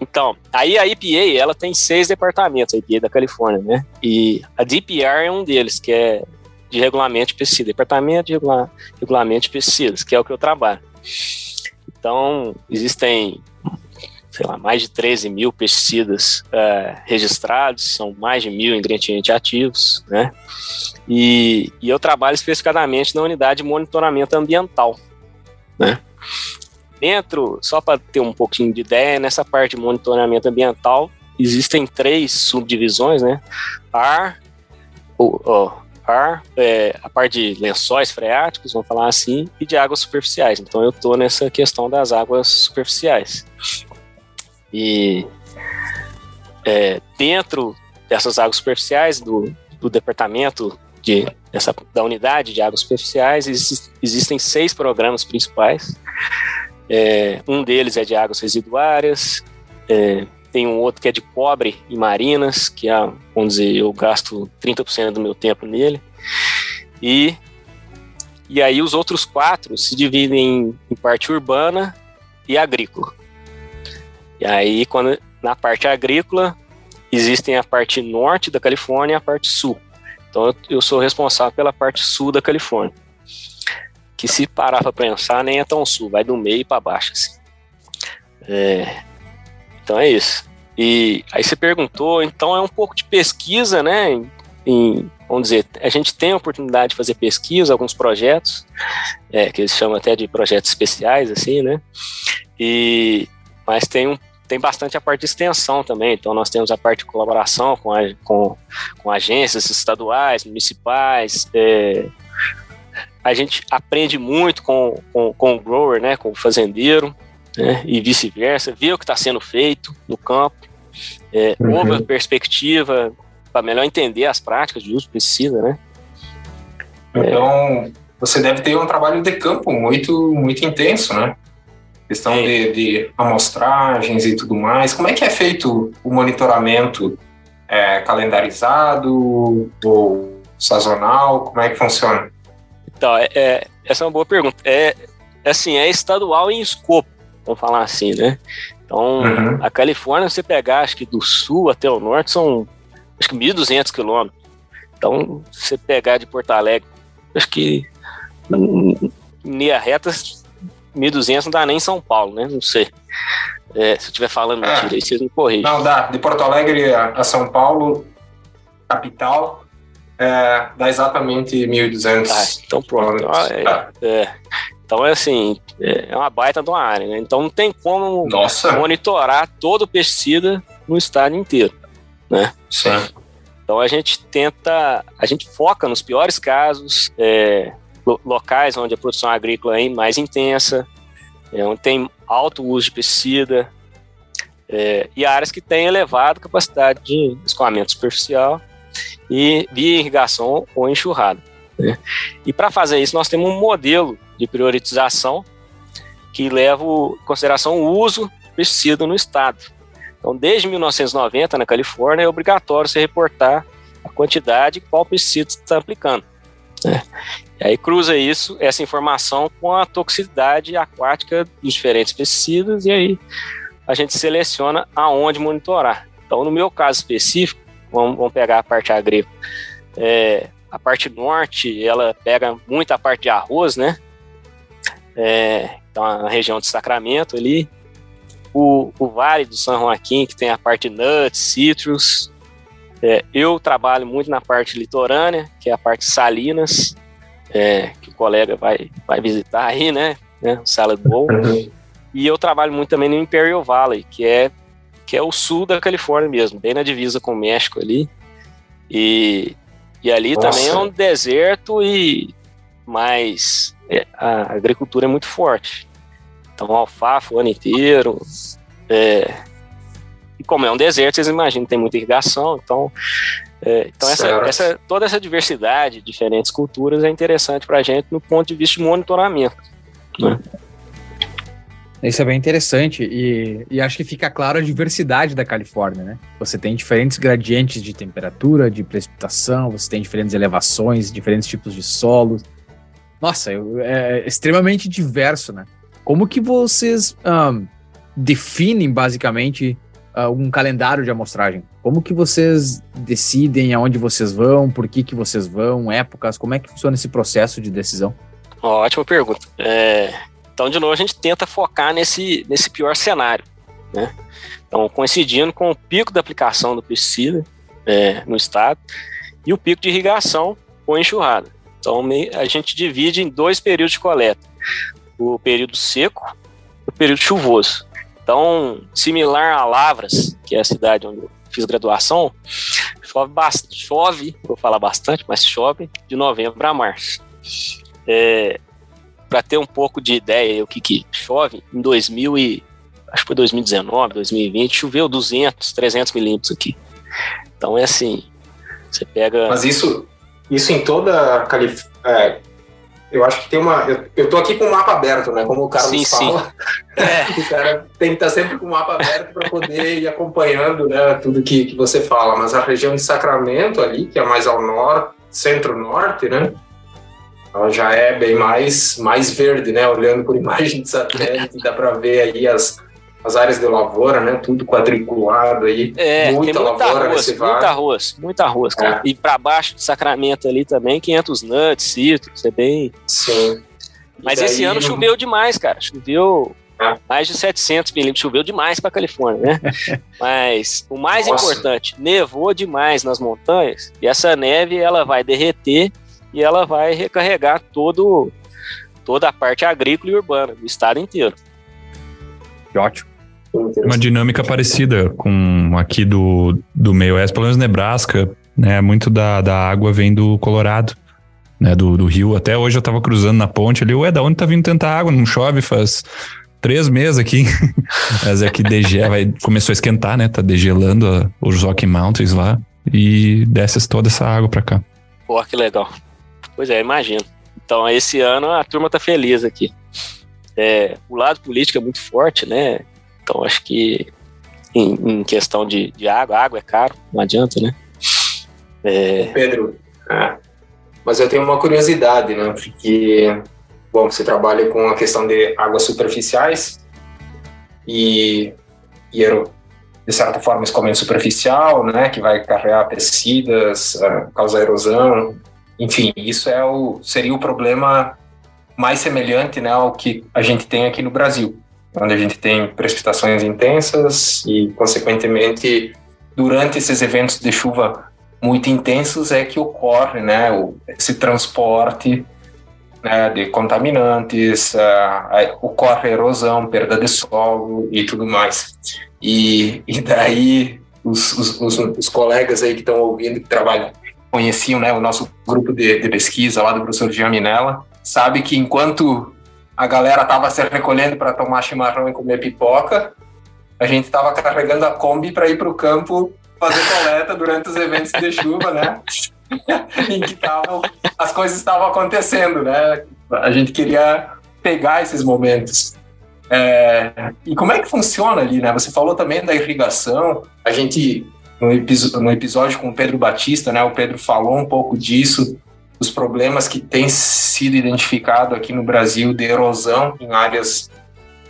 Então, aí a EPA, ela tem seis departamentos, a EPA da Califórnia, né? E a DPR é um deles, que é de regulamento de pesticida, departamento de regula regulamento de pesticidas, que é o que eu trabalho. Então, existem, sei lá, mais de 13 mil pesticidas é, registrados, são mais de mil ingredientes ativos, né? E, e eu trabalho especificadamente na unidade de monitoramento ambiental, né? Dentro, só para ter um pouquinho de ideia, nessa parte de monitoramento ambiental, existem três subdivisões, né? Ar, o, ar, é, a parte de lençóis freáticos, vamos falar assim, e de águas superficiais. Então eu estou nessa questão das águas superficiais. E é, dentro dessas águas superficiais do, do departamento de, dessa, da unidade de águas superficiais existem seis programas principais. É, um deles é de águas residuárias, é, tem um outro que é de cobre e marinas, que é, vamos dizer, eu gasto 30% do meu tempo nele. E, e aí os outros quatro se dividem em parte urbana e agrícola. E aí, quando, na parte agrícola, existem a parte norte da Califórnia e a parte sul. Então, eu, eu sou responsável pela parte sul da Califórnia. Que se parar para pensar, nem é tão sul, vai do meio para baixo. Assim. É, então é isso. E aí você perguntou, então é um pouco de pesquisa, né? Em, em, vamos dizer, a gente tem a oportunidade de fazer pesquisa, alguns projetos, é, que eles chamam até de projetos especiais, assim, né? E, mas tem, um, tem bastante a parte de extensão também, então nós temos a parte de colaboração com, a, com, com agências estaduais, municipais, é, a gente aprende muito com, com, com o grower, né, com o fazendeiro, né, e vice-versa, ver o que está sendo feito no campo, é, uhum. ouve a perspectiva para melhor entender as práticas de uso de pesticida, né? Então, é. você deve ter um trabalho de campo muito, muito intenso, né? Questão é. de, de, amostragens e tudo mais. Como é que é feito o monitoramento? É calendarizado ou sazonal? Como é que funciona? Então, é, é essa é uma boa pergunta. É, assim, é estadual em escopo vamos falar assim, né? Então, uhum. a Califórnia, você pegar, acho que do sul até o norte, são acho que 1.200 quilômetros. Então, você pegar de Porto Alegre, acho que linha reta, 1.200 não dá nem São Paulo, né? Não sei. É, se eu estiver falando é. mentira, aí vocês me corrigem. Não, dá. De Porto Alegre a São Paulo, capital, é, dá exatamente 1.200 ah, então pronto. Ah, é, é, então é assim, é uma baita de uma área, né? Então não tem como Nossa. monitorar todo o pesticida no estado inteiro, né? Sim. Então a gente tenta, a gente foca nos piores casos, é, locais onde a produção agrícola é mais intensa, é, onde tem alto uso de pesticida, é, e áreas que têm elevada capacidade de escoamento superficial e via irrigação ou enxurrada. Né? E para fazer isso, nós temos um modelo de priorização que leva em consideração o uso do pesticida no estado. Então, desde 1990, na Califórnia, é obrigatório se reportar a quantidade qual pesticida está aplicando. Né? E aí cruza isso, essa informação com a toxicidade aquática dos diferentes pesticidas e aí a gente seleciona aonde monitorar. Então, no meu caso específico, vamos, vamos pegar a parte agrícola. É, a parte norte, ela pega muito a parte de arroz, né? É, então, a região de Sacramento ali. O, o Vale do São Joaquim, que tem a parte nuts, citrus. É, eu trabalho muito na parte litorânea, que é a parte salinas, é, que o colega vai, vai visitar aí, né? né o Salad Bowl. Uhum. E eu trabalho muito também no Imperial Valley, que é, que é o sul da Califórnia mesmo, bem na divisa com o México ali. E, e ali Nossa. também é um deserto e mais é, a agricultura é muito forte. Então, alfafa o ano inteiro. É, e como é um deserto, vocês imaginam, tem muita irrigação. Então, é, então essa, essa, toda essa diversidade, diferentes culturas, é interessante para a gente no ponto de vista de monitoramento. Né? Isso é bem interessante e, e, acho que fica claro a diversidade da Califórnia, né? Você tem diferentes gradientes de temperatura, de precipitação, você tem diferentes elevações, diferentes tipos de solos, nossa, é extremamente diverso, né? Como que vocês um, definem, basicamente, uh, um calendário de amostragem? Como que vocês decidem aonde vocês vão, por que, que vocês vão, épocas? Como é que funciona esse processo de decisão? Ótima pergunta. É, então, de novo, a gente tenta focar nesse, nesse pior cenário, né? Então, coincidindo com o pico da aplicação do pesticida é, no estado e o pico de irrigação com enxurrada. Então a gente divide em dois períodos de coleta: o período seco e no período chuvoso. Então, similar a Lavras, que é a cidade onde eu fiz graduação, chove bastante, chove, vou falar bastante, mas chove de novembro a março. É, Para ter um pouco de ideia o que, que chove, em 2000 e, acho que foi 2019, 2020, choveu 200, 300 milímetros aqui. Então é assim, você pega... Mas isso, isso em toda a Califórnia, é, eu acho que tem uma. Eu, eu tô aqui com o mapa aberto, né? Como o Carlos sim, fala. Sim. É. o cara tem que estar sempre com o mapa aberto para poder ir acompanhando né, tudo que, que você fala. Mas a região de Sacramento ali, que é mais ao norte, centro-norte, né? Ela já é bem mais, mais verde, né? Olhando por imagem de satélite, dá para ver aí as, as áreas de lavoura, né? Tudo quadriculado aí. É, muita, tem muita lavoura arroz, muita arroz, muita arroz, cara. É. E para baixo de Sacramento ali também, 500 nuts, citros, é bem... Sim. Mas daí... esse ano choveu demais, cara. Choveu é. mais de 700 milímetros. Choveu demais para Califórnia, né? Mas o mais Nossa. importante, nevou demais nas montanhas e essa neve ela vai derreter e ela vai recarregar todo, toda a parte agrícola e urbana do estado inteiro. Ótimo. Uma dinâmica parecida com aqui do, do meio oeste, pelo menos Nebraska, né? Muito da, da água vem do Colorado, né? Do, do rio. Até hoje eu tava cruzando na ponte ali, ué, da onde tá vindo tanta água? Não chove faz três meses aqui. Mas é que DG vai, começou a esquentar, né? Tá degelando a, os Rocky Mountains lá e desce toda essa água pra cá. Pô, que legal. Pois é, imagino. Então, esse ano a turma tá feliz aqui. É, o lado político é muito forte, né? Então acho que em, em questão de, de, água, água é caro, não adianta, né? É... Pedro, é, mas eu tenho uma curiosidade, né? Porque, bom, você trabalha com a questão de águas superficiais e, e de certa forma, escoamento superficial, né? Que vai carregar pesticidas, uh, causar erosão, enfim, isso é o, seria o problema mais semelhante né, ao que a gente tem aqui no Brasil, onde a gente tem precipitações intensas e, consequentemente, durante esses eventos de chuva muito intensos é que ocorre né, esse transporte né, de contaminantes, uh, ocorre erosão, perda de solo e tudo mais. E, e daí os, os, os, os colegas aí que estão ouvindo, que trabalham, conheciam né, o nosso grupo de, de pesquisa lá do professor Jean Minella, sabe que enquanto a galera estava se recolhendo para tomar chimarrão e comer pipoca, a gente estava carregando a Kombi para ir para o campo fazer coleta durante os eventos de chuva, né? em que tavam, as coisas estavam acontecendo, né? A gente queria pegar esses momentos. É, e como é que funciona ali, né? Você falou também da irrigação. A gente no, episódio com o Pedro Batista, né? O Pedro falou um pouco disso os problemas que têm sido identificados aqui no Brasil de erosão em áreas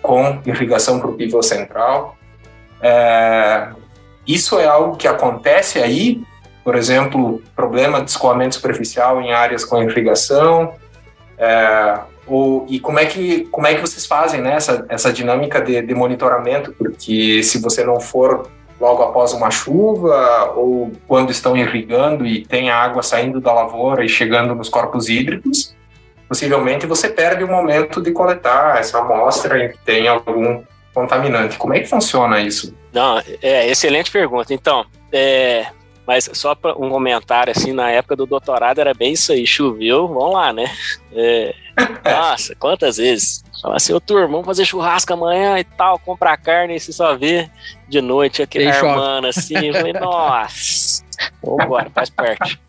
com irrigação para o pivô central. É, isso é algo que acontece aí, por exemplo, problema de escoamento superficial em áreas com irrigação. É, ou, e como é que como é que vocês fazem né, essa, essa dinâmica de, de monitoramento? Porque se você não for logo após uma chuva ou quando estão irrigando e tem água saindo da lavoura e chegando nos corpos hídricos, possivelmente você perde o momento de coletar essa amostra em que tem algum contaminante. Como é que funciona isso? Não, é excelente pergunta. Então, é, mas só para um comentário assim, na época do doutorado era bem isso aí, choveu, vamos lá, né? É, nossa, quantas vezes? Fala assim, ô turma, vamos fazer churrasco amanhã e tal, comprar carne e você só vê de noite aquele armando assim. Falei, nossa, vambora, faz parte.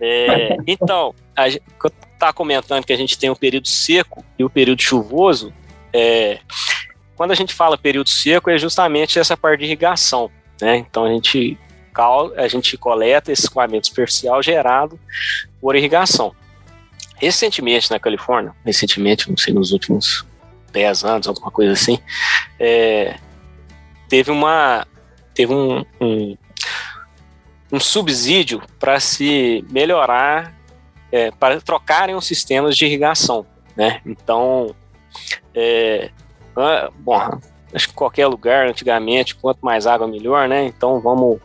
É, então, a gente tá comentando que a gente tem o um período seco e o um período chuvoso. É, quando a gente fala período seco, é justamente essa parte de irrigação. Né? Então a gente, a gente coleta esse escoamento superficial gerado por irrigação. Recentemente na Califórnia, recentemente, não sei, nos últimos 10 anos, alguma coisa assim, é, teve uma teve um, um, um subsídio para se melhorar, é, para trocarem os sistemas de irrigação, né? Então, é, bom, acho que qualquer lugar antigamente, quanto mais água melhor, né? Então vamos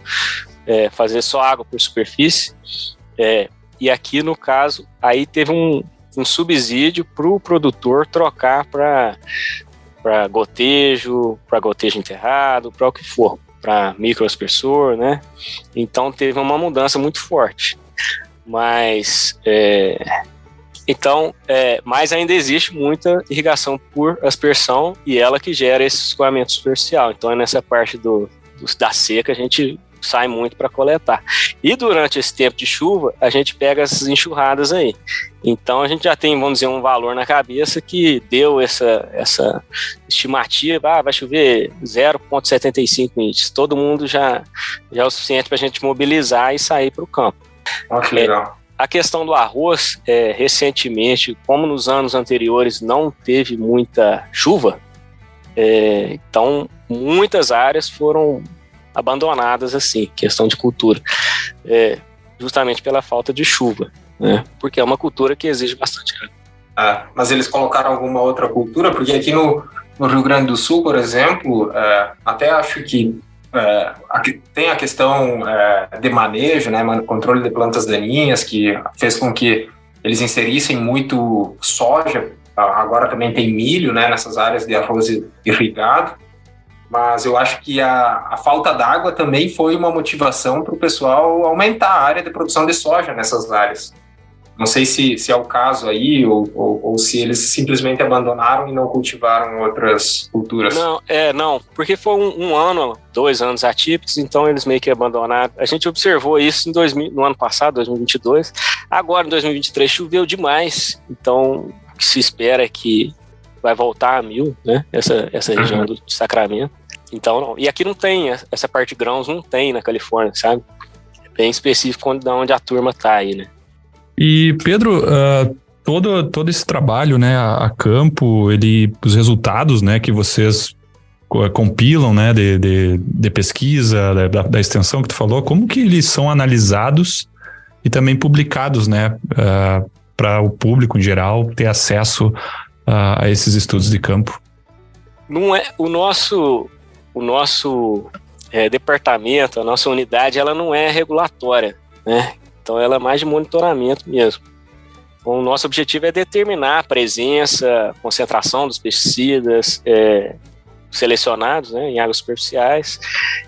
é, fazer só água por superfície. É, e aqui, no caso, aí teve um, um subsídio para o produtor trocar para para gotejo, para gotejo enterrado, para o que for, para microaspersor, né? Então teve uma mudança muito forte. Mas é, então, é, mas ainda existe muita irrigação por aspersão e ela que gera esse escoamento superficial. Então é nessa parte do, do da seca a gente sai muito para coletar. E durante esse tempo de chuva, a gente pega essas enxurradas aí. Então a gente já tem, vamos dizer, um valor na cabeça que deu essa, essa estimativa, ah, vai chover 0,75 inches. Todo mundo já, já é o suficiente para a gente mobilizar e sair para o campo. Ah, que legal. É, a questão do arroz, é, recentemente, como nos anos anteriores não teve muita chuva, é, então muitas áreas foram abandonadas assim, questão de cultura, é, justamente pela falta de chuva, né? Porque é uma cultura que exige bastante água. Ah, mas eles colocaram alguma outra cultura? Porque aqui no, no Rio Grande do Sul, por exemplo, é, até acho que é, tem a questão é, de manejo, né, controle de plantas daninhas, que fez com que eles inserissem muito soja. Agora também tem milho, né, nessas áreas de arroz irrigado mas eu acho que a, a falta d'água também foi uma motivação para o pessoal aumentar a área de produção de soja nessas áreas. Não sei se, se é o caso aí, ou, ou, ou, se eles simplesmente abandonaram e não cultivaram outras culturas. Não, é, não, porque foi um, um ano, dois anos atípicos, então eles meio que abandonaram. A gente observou isso em 2000, no ano passado, 2022. Agora, em 2023, choveu demais, então o que se espera é que vai voltar a mil, né? Essa, essa região uhum. do Sacramento. Então, não. E aqui não tem, essa parte de grãos não tem na Califórnia, sabe? É bem específico de onde a turma tá aí, né? E, Pedro, uh, todo, todo esse trabalho, né, a, a, campo, ele, os resultados, né, que vocês compilam, né, de, de, de pesquisa, da, da, extensão que tu falou, como que eles são analisados e também publicados, né, uh, ah, para o público em geral ter acesso uh, a esses estudos de campo? Não é o nosso o nosso é, departamento, a nossa unidade, ela não é regulatória, né? Então ela é mais de monitoramento mesmo. Então, o nosso objetivo é determinar a presença, concentração dos pesticidas é, selecionados né, em águas superficiais.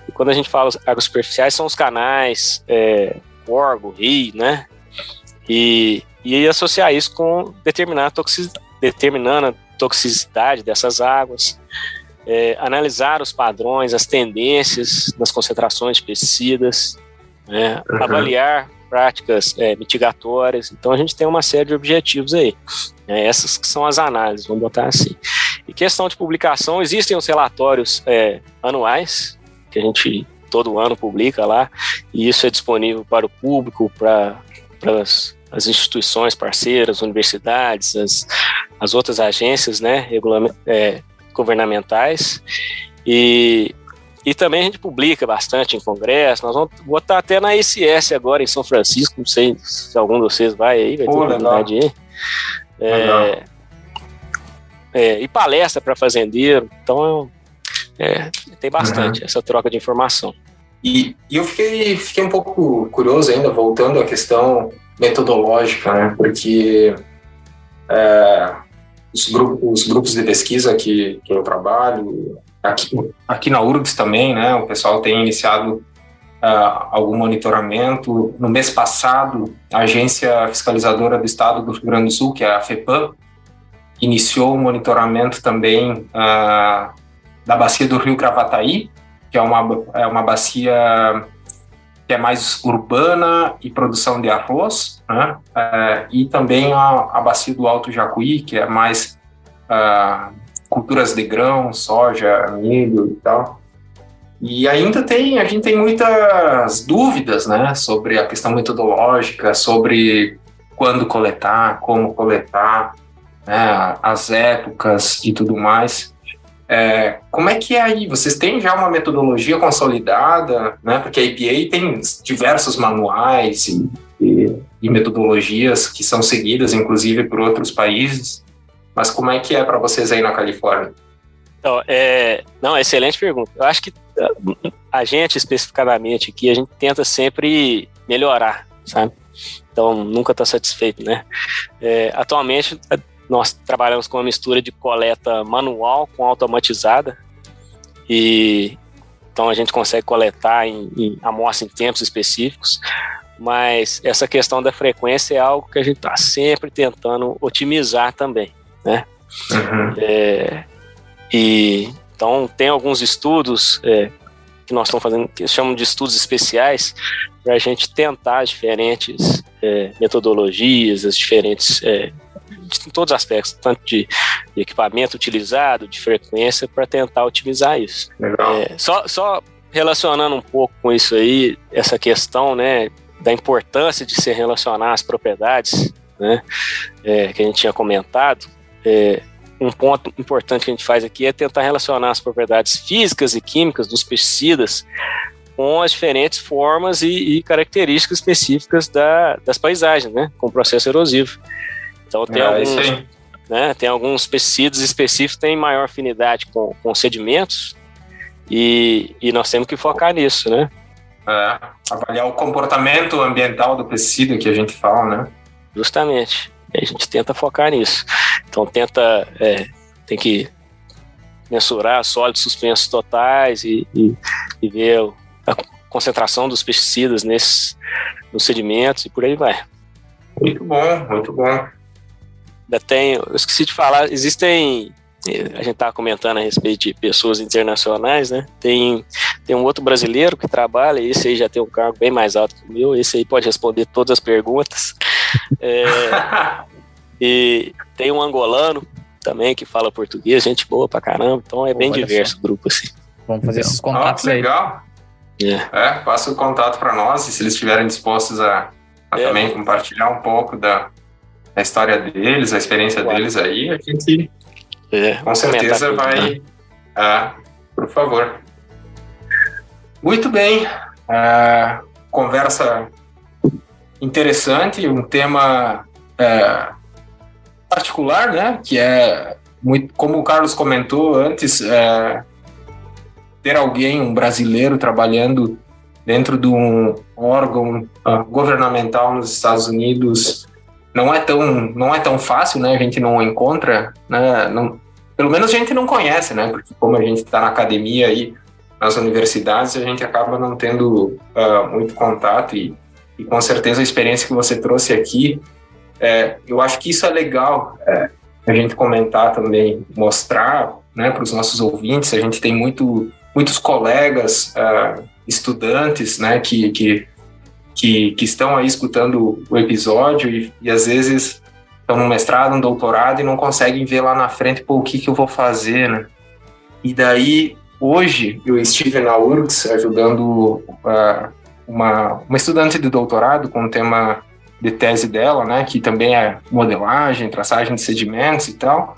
E quando a gente fala águas superficiais, são os canais, é, órgão, rio, né? E, e associar isso com determinar a toxicidade, determinando a toxicidade dessas águas, é, analisar os padrões, as tendências nas concentrações de pesticidas, né, uhum. avaliar práticas é, mitigatórias. Então a gente tem uma série de objetivos aí. É, essas que são as análises, vamos botar assim. E questão de publicação, existem os relatórios é, anuais, que a gente todo ano publica lá, e isso é disponível para o público, para, as instituições parceiras, universidades, as, as outras agências né, é, governamentais. E, e também a gente publica bastante em congresso. Nós vamos botar até na ICS agora em São Francisco. Não sei se algum de vocês vai aí, vai ter oportunidade. É, é, e palestra para fazendeiro. Então, é, tem bastante uhum. essa troca de informação. E, e, eu fiquei, fiquei um pouco curioso ainda, voltando à questão metodológica, né? Porque é, os, grupos, os grupos de pesquisa que, que eu trabalho, aqui, aqui na URGS também, né, o pessoal tem iniciado uh, algum monitoramento. No mês passado, a Agência Fiscalizadora do Estado do Rio Grande do Sul, que é a FEPAM, iniciou o monitoramento também uh, da bacia do Rio Gravataí, que é uma, é uma bacia que é mais urbana e produção de arroz, né? É, e também a, a, bacia do Alto Jacuí, que é mais uh, culturas de grão, soja, milho e tal. E ainda tem, a gente tem muitas dúvidas, né, sobre a questão metodológica, sobre quando coletar, como coletar, né, as épocas e tudo mais. É, como é que é aí? Vocês têm já uma metodologia consolidada, né? Porque a EPA tem diversos manuais e, e, e metodologias que são seguidas, inclusive, por outros países. Mas como é que é para vocês aí na Califórnia? Então, é, não, excelente pergunta. Eu acho que a gente, especificadamente aqui, a gente tenta sempre melhorar, sabe? Então, nunca está satisfeito, né? É, atualmente, nós trabalhamos com uma mistura de coleta manual com automatizada e então a gente consegue coletar em, em amostra em tempos específicos, mas essa questão da frequência é algo que a gente está sempre tentando otimizar também, né? Uhum. É, e então tem alguns estudos é, que nós estamos fazendo que chamam de estudos especiais para a gente tentar as diferentes é, metodologias, as diferentes é, em todos os aspectos, tanto de, de equipamento utilizado, de frequência, para tentar otimizar isso. É, só, só relacionando um pouco com isso aí, essa questão né, da importância de se relacionar as propriedades, né, é, que a gente tinha comentado, é, um ponto importante que a gente faz aqui é tentar relacionar as propriedades físicas e químicas dos pesticidas com as diferentes formas e, e características específicas da, das paisagens, né, com o processo erosivo. Então tem, é, alguns, né, tem alguns pesticidas específicos que têm maior afinidade com, com sedimentos e, e nós temos que focar nisso, né? É, avaliar o comportamento ambiental do pesticida que a gente fala, né? Justamente. A gente tenta focar nisso. Então tenta, é, tem que mensurar sólidos suspensos totais e, e, e ver a concentração dos pesticidas nesses, nos sedimentos e por aí vai. Muito bom, muito bom. Ainda tem, eu esqueci de falar, existem a gente estava comentando a respeito de pessoas internacionais, né? Tem, tem um outro brasileiro que trabalha, esse aí já tem um cargo bem mais alto que o meu, esse aí pode responder todas as perguntas. É, e tem um angolano também que fala português, gente boa pra caramba, então é bem diverso o grupo, assim. Vamos fazer esses contatos ah, aí. legal. É. é, passa o contato para nós e se eles estiverem dispostos a, a é, também compartilhar um pouco da, da história deles, a experiência deles aí, a gente é, Com certeza vai. Ah, por favor. Muito bem. Ah, conversa interessante, um tema é, particular, né? Que é muito, como o Carlos comentou antes, é, ter alguém, um brasileiro, trabalhando dentro de um órgão uh, governamental nos Estados Unidos não é tão não é tão fácil, né? A gente não encontra, né? Não, pelo menos a gente não conhece, né? Porque como a gente está na academia aí, nas universidades, a gente acaba não tendo uh, muito contato e, e, com certeza a experiência que você trouxe aqui, é, eu acho que isso é legal é, a gente comentar também, mostrar né, para os nossos ouvintes. A gente tem muito, muitos colegas, uh, estudantes, né, que, que, que, que, estão aí escutando o episódio e, e às vezes estão no mestrado, no doutorado e não conseguem ver lá na frente, pô, o que, que eu vou fazer, né? E daí, hoje, eu estive na URGS ajudando uh, uma, uma estudante de doutorado com o tema de tese dela, né, que também é modelagem, traçagem de sedimentos e tal.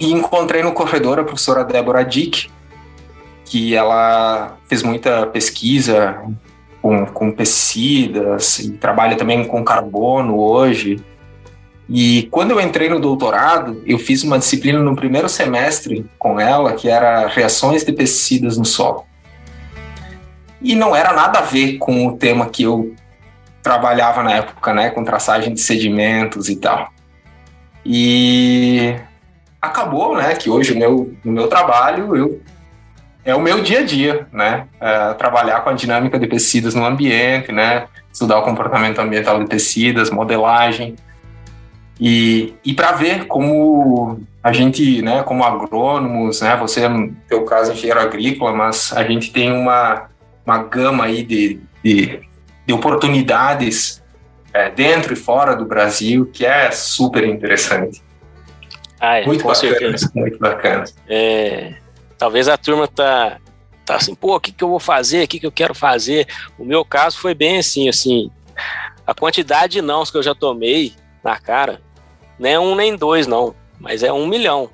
E encontrei no corredor a professora Débora Dick, que ela fez muita pesquisa com, com pesticidas e trabalha também com carbono hoje. E quando eu entrei no doutorado, eu fiz uma disciplina no primeiro semestre com ela, que era reações de pesticidas no solo. E não era nada a ver com o tema que eu trabalhava na época, né, com traçagem de sedimentos e tal. E acabou, né, que hoje o meu, no meu trabalho eu é o meu dia a dia, né, é, trabalhar com a dinâmica de pesticidas no ambiente, né, estudar o comportamento ambiental de pesticidas, modelagem, e, e para ver como a gente, né, como agrônomos, né, você no teu caso engenheiro agrícola, mas a gente tem uma, uma gama aí de, de, de oportunidades é, dentro e fora do Brasil que é super interessante. Ah, é, muito bacana, certeza. muito bacana. É, talvez a turma tá tá assim, pô, o que, que eu vou fazer, o que, que eu quero fazer. O meu caso foi bem assim, assim, a quantidade de nãos que eu já tomei na cara, não é um nem dois, não, mas é um milhão.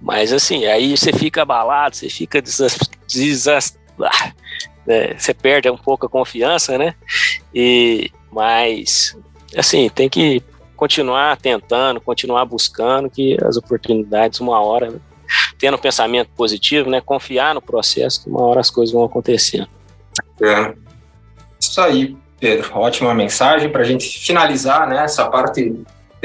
Mas assim, aí você fica abalado, você fica desas, é, você perde um pouco a confiança, né? E, mas, assim, tem que continuar tentando, continuar buscando que as oportunidades, uma hora, tendo um pensamento positivo, né? Confiar no processo, que uma hora as coisas vão acontecendo. É. Isso aí, Pedro. Ótima mensagem para a gente finalizar né, essa parte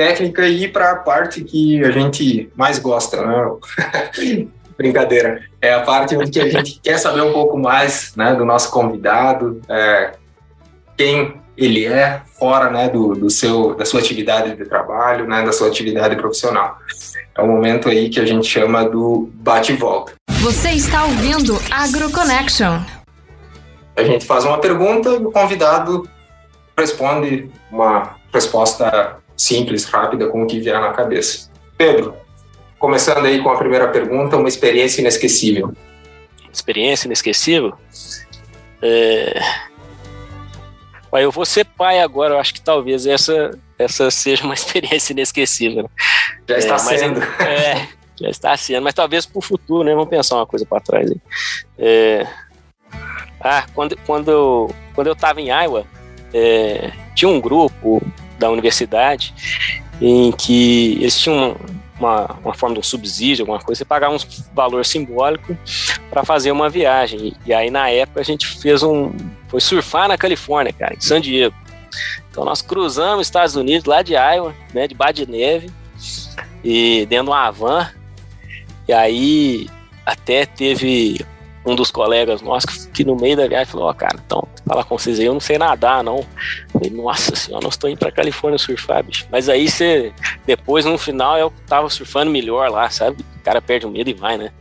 técnica e ir para a parte que a gente mais gosta, né? Brincadeira. É a parte onde a gente quer saber um pouco mais né, do nosso convidado, é, quem ele é fora né, do, do seu, da sua atividade de trabalho, né, da sua atividade profissional. É o momento aí que a gente chama do bate e volta. Você está ouvindo AgroConnection. A gente faz uma pergunta e o convidado responde uma resposta simples, rápida, com o que vier na cabeça. Pedro, começando aí com a primeira pergunta, uma experiência inesquecível. Experiência inesquecível? É... Eu vou ser pai agora, eu acho que talvez essa, essa seja uma experiência inesquecível. Já está é, sendo. É, já está sendo, mas talvez para o futuro, né? Vamos pensar uma coisa para trás. É... Ah, quando, quando, eu, quando eu estava em Iowa, é, tinha um grupo da universidade em que eles tinham uma, uma forma de um subsídio, alguma coisa, você pagava um valor simbólico para fazer uma viagem. E, aí, na época, a gente fez um. Foi surfar na Califórnia, cara, em San Diego. Então, nós cruzamos os Estados Unidos, lá de Iowa, né, de Bar de Neve, e dentro de uma van. E aí, até teve um dos colegas nossos que, no meio da viagem falou: Ó, oh, cara, então, falar com vocês aí, eu não sei nadar, não. Eu falei, nossa senhora, nós estou indo pra Califórnia surfar, bicho. Mas aí você, depois, no final, eu tava surfando melhor lá, sabe? O cara perde o medo e vai, né?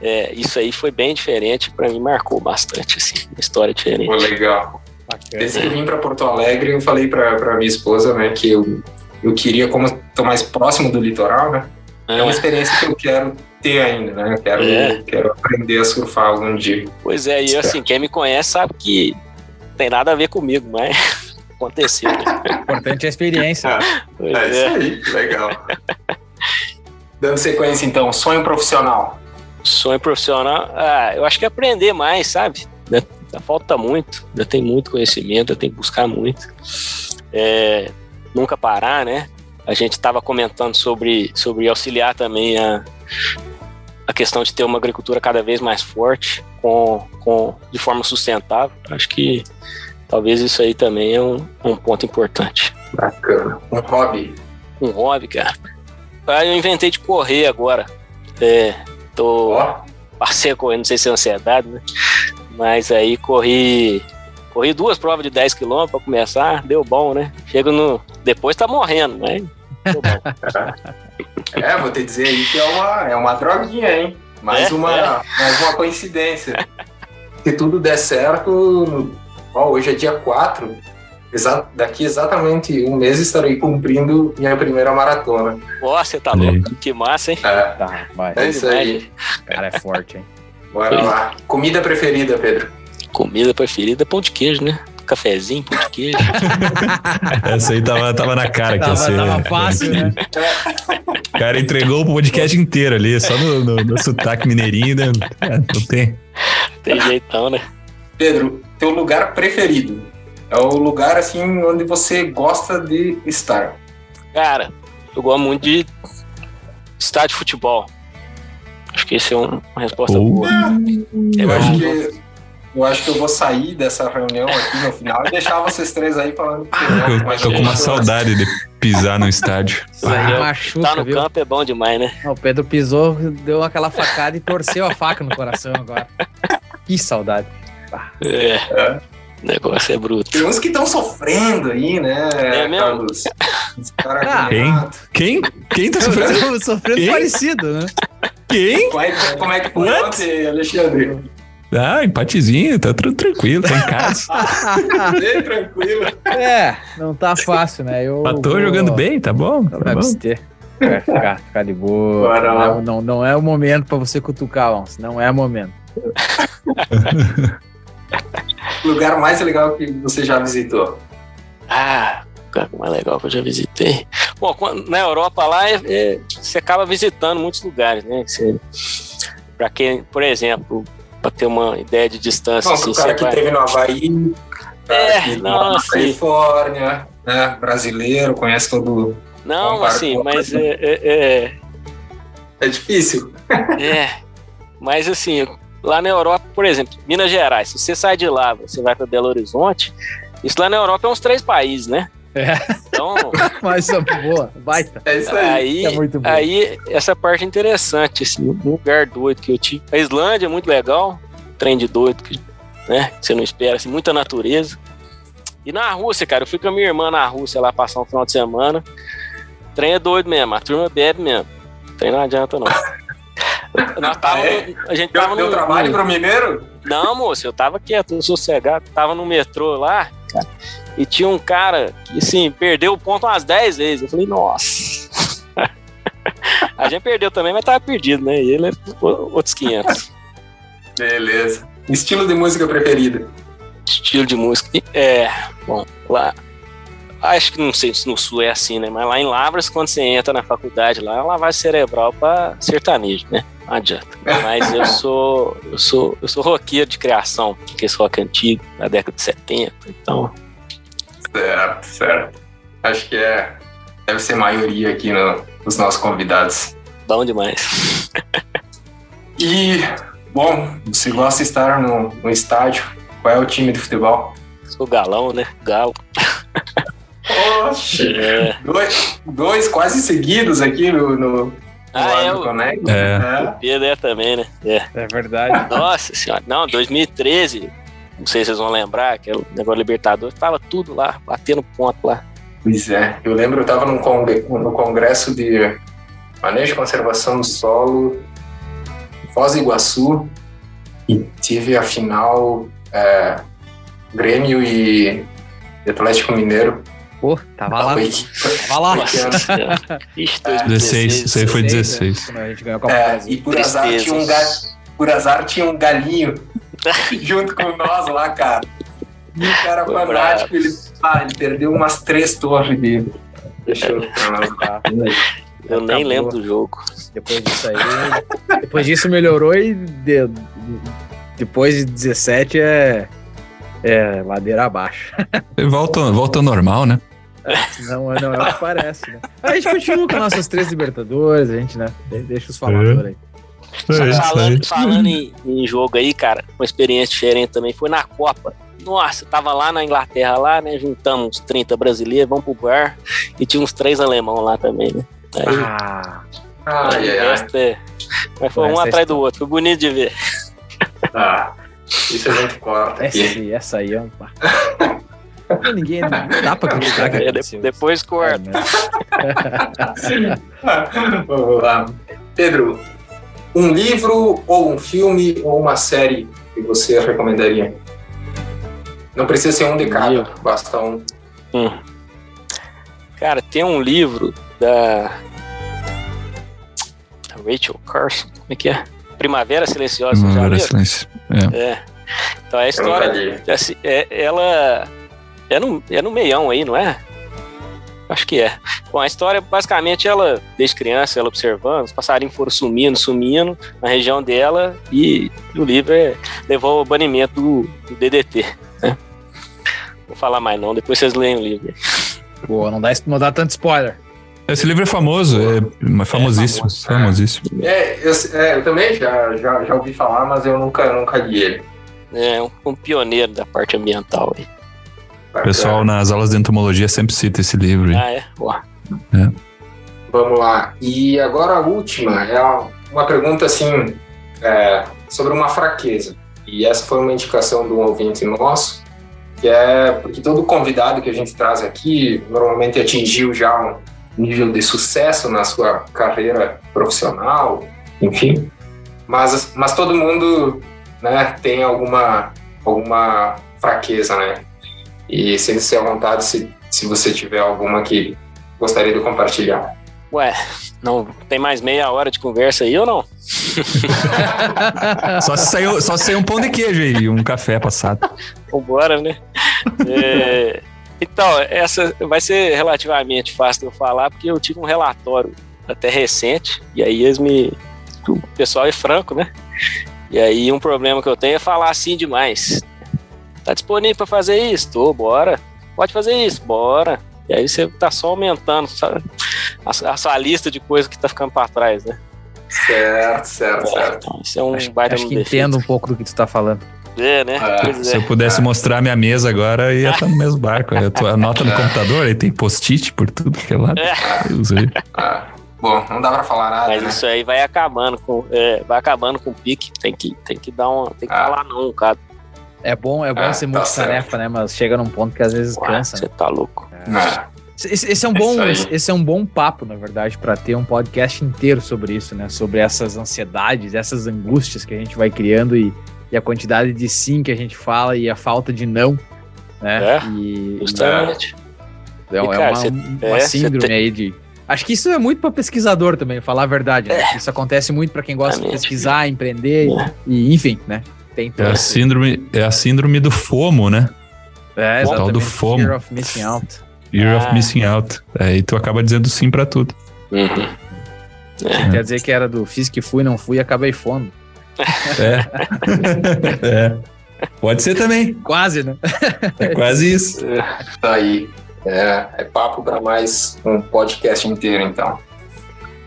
É, isso aí foi bem diferente, para mim marcou bastante, assim, uma história diferente. Foi legal. Desde que eu vim para Porto Alegre, eu falei para minha esposa, né, que eu, eu queria, como estou mais próximo do litoral, né, é. é uma experiência que eu quero ter ainda, né? Quero, é. quero aprender a surfar algum dia. Pois é, e assim, quem me conhece sabe que não tem nada a ver comigo, mas aconteceu. O importante é a experiência. É, é, é, isso aí, legal. Dando sequência, então, sonho profissional. Sonho profissional, ah, eu acho que é aprender mais, sabe? Ainda falta muito, ainda tem muito conhecimento, eu tenho que buscar muito. É, nunca parar, né? A gente estava comentando sobre, sobre auxiliar também a, a questão de ter uma agricultura cada vez mais forte, com, com, de forma sustentável. Acho que talvez isso aí também é um, um ponto importante. Bacana. Um hobby. Um hobby, cara. Aí eu inventei de correr agora. É, tô. Oh. Passei a correr, não sei se é ansiedade, né? Mas aí corri. Corri duas provas de 10 km para começar, deu bom, né? Chego no. Depois tá morrendo, mas. Bom. É, vou te dizer aí que é uma, é uma droguinha, hein? Mais, é, uma, é. mais uma coincidência. Se tudo der certo, ó, hoje é dia 4, exa daqui exatamente um mês estarei cumprindo minha primeira maratona. Nossa, você tá louco? Que massa, hein? É, tá, vai. é isso aí. O cara é forte, hein? Bora lá. Comida preferida, Pedro? Comida preferida, pão de queijo, né? Cafezinho, pão de queijo. Essa aí tava, tava na cara que tava, ia ser. Tava fácil, né? O cara entregou o podcast inteiro ali, só no, no, no sotaque mineirinho, né? É, não tem. Tem jeitão, né? Pedro, teu lugar preferido? É o lugar, assim, onde você gosta de estar? Cara, eu gosto muito de estádio de futebol. Acho que esse é uma resposta oh. boa. Eu acho que eu acho que eu vou sair dessa reunião aqui no final e deixar vocês três aí falando. Ah, eu tô com uma saudade de pisar no estádio. Aí, machuca, tá no viu? campo é bom demais, né? o Pedro pisou, deu aquela facada e torceu a faca no coração agora. Que saudade. É. é. O negócio é bruto. Tem uns que estão sofrendo aí, né, é mesmo? Ah, quem? Quem? Quem tá sofrendo? sofrendo Quem? parecido, né? Quem? Como é, como é que foi ontem, Alexandre? Ah, empatezinho, tá tudo tranquilo, tá em casa. bem tranquilo. É, não tá fácil, né? Eu tô vou... jogando bem, tá bom? Tá bom. É, ficar, ficar de boa. Não, não, não, é o momento pra você cutucar, Lons. Não é o momento. lugar mais legal que você já visitou? Ah, lugar mais legal que eu já visitei. Bom, na Europa lá, é, é, você acaba visitando muitos lugares, né? Você, pra quem, por exemplo, para ter uma ideia de distância. Nossa, assim, o cara que vai... teve no Havaí, é, não, na Califórnia, né? brasileiro, conhece todo. Não, assim, mas é, é, é, é. difícil. É, mas assim, lá na Europa, por exemplo, Minas Gerais, se você sai de lá, você vai para Belo Horizonte, isso lá na Europa é uns três países, né? É. Então. Mas boa, baita. É isso aí. Aí, É muito bom. aí, essa parte é interessante, um lugar doido que eu tive. A Islândia é muito legal, trem de doido, que, né? que Você não espera, assim, muita natureza. E na Rússia, cara, eu fui com a minha irmã na Rússia lá passar um final de semana. O trem é doido mesmo, a turma bebe mesmo. O trem não adianta, não. Nós tava, é? no- a gente Deu, tava deu no, trabalho pro mineiro? Não, moço, eu tava quieto, sossegado. Tava no metrô lá, cara, e tinha um cara que, assim, perdeu o ponto umas 10 vezes. Eu falei, nossa. A gente perdeu também, mas tava perdido, né? E ele é outros 500. Beleza. Estilo de música preferida? Estilo de música. É, bom, lá. Acho que não sei se no sul é assim, né? Mas lá em Lavras, quando você entra na faculdade lá, é uma lavagem cerebral pra sertanejo, né? Não adianta. Mas eu sou. Eu sou. Eu sou roqueiro de criação, porque esse rock antigo, da década de 70. Então, Certo, certo. Acho que é. Deve ser maioria aqui no- nos nossos convidados. bom demais. E, bom, você gosta de estar no, no estádio? Qual é o time de futebol? Sou galão, né? Galo. Oxe! É. Dois, dois quase seguidos aqui no, no Ah, é, o Connect. É. Pedro é também, né? É. É verdade. Nossa senhora. Não, 2013, não sei se vocês vão lembrar, que o negócio Libertadores, tava tudo lá, batendo ponto lá. Pois é, eu lembro, eu estava no, congre- no congresso de manejo e conservação do solo em Foz do Iguaçu e tive a final é, Grêmio e Atlético Mineiro. Pô, tava lá. Foi- Tava lá. Nossa Senhora. Ixi, 2016. 16, isso aí foi 16, 16. Quando a gente ganhou a Copa do É, e por azar, tinha um ga- por azar tinha um galinho junto com nós lá, cara. E o cara Foi fanático, ele, ah, ele perdeu umas três torres dele. Deixou pra. Eu nem lembro do jogo. Depois disso aí. depois disso melhorou e de- depois de 17 é, é ladeira abaixo. Volta, volta ao normal, né? Não, não é o que parece, né? A gente continua com nossas três Libertadores, a gente, né? De- Deixa os faladores aí. É falando falando em, em jogo aí, cara, uma experiência diferente também foi na Copa. Nossa, tava lá na Inglaterra, lá, né? Juntamos uns 30 brasileiros, vamos pro bar. E tinha uns três alemão lá também, né? Aí, Ah, Ai, ai, é- Mas foi um é atrás do outro, foi bonito de ver. Ah, isso a gente corta essa, essa aí é um. Não, Ninguém não dá pra acreditar que É, de- depois corta. É? Vamos lá. Pedro, um livro ou um filme ou uma série que você recomendaria? Não precisa ser um de cada, Livro. basta um. Hum. Cara, tem um livro da Rachel Carson, como é que é? Primavera Silenciosa, Primavera? Silêncio. É. É. Então é a história. Assim, é, ela é no, é no meião aí, não é? Acho que é. Bom, a história, basicamente, ela, desde criança, ela observando, os passarinhos foram sumindo, sumindo na região dela e o livro é, levou ao banimento do, do DDT. Né? Vou falar mais não, depois vocês leem o livro. Boa, não dá, não dá tanto spoiler. Esse livro é famoso, é famosíssimo. famoso. famosíssimo. É, eu, é, eu também já, já, já ouvi falar, mas eu nunca, nunca li ele. É um, um pioneiro da parte ambiental aí. O pessoal nas aulas de entomologia sempre cita esse livro. Ah, é? Ó, Vamos lá. E agora a última é uma pergunta assim é, sobre uma fraqueza. E essa foi uma indicação de um ouvinte nosso, que é porque todo convidado que a gente traz aqui normalmente atingiu já um nível de sucesso na sua carreira profissional, enfim. Mas, mas todo mundo né, tem alguma, alguma fraqueza, né? E sinta-se à vontade se, se você tiver alguma que gostaria de compartilhar. Ué, não tem mais meia hora de conversa aí ou não? Só se saiu, só se saiu um pão de queijo aí, um café passado. Vambora, né? É, então, essa vai ser relativamente fácil de eu falar, porque eu tive um relatório até recente, e aí eles me. O pessoal é franco, né? E aí um problema que eu tenho é falar assim demais. Tá disponível para fazer isso? Tô, bora. Pode fazer isso, bora. E aí você tá só aumentando sabe? a, a sua lista de coisas que tá ficando para trás, né? Certo, certo, certo. Então, isso é um acho baita acho que defeito. entendo um pouco do que tu tá falando. É, né? É. Se eu pudesse é. mostrar minha mesa agora, ia estar no mesmo barco. Eu tô, anota no é. computador, aí tem post-it por tudo que é lado. É. é. Bom, não dá pra falar nada. Mas né? isso aí vai acabando com. É, vai acabando com o pique. Tem que, tem que dar um. Tem que falar não, cara. É bom, é bom ah, ser tá multitarefa, né? Mas chega num ponto que às vezes Ué, cansa. Você né? tá louco. É. Esse, esse, é um bom, esse, esse, é um bom papo, na verdade, para ter um podcast inteiro sobre isso, né? Sobre essas ansiedades, essas angústias que a gente vai criando e, e a quantidade de sim que a gente fala e a falta de não, né? É, e, justamente. E, é, é, cara, uma, uma é, síndrome tem... aí de Acho que isso é muito para pesquisador também, falar a verdade. Né? É. Isso acontece muito para quem gosta de pesquisar, empreender é. e, enfim, né? Tem é a síndrome, é a síndrome do FOMO, né? É, exatamente. O tal do FOMO. Fear of missing out. Fear ah. of missing out. Aí é, tu acaba dizendo sim para tudo. Uhum. É. Quer dizer que era do fiz que fui, não fui e acabei fondo. É. é. Pode ser também. Quase, né? É quase isso. Tá aí. É, é papo para mais um podcast inteiro, então.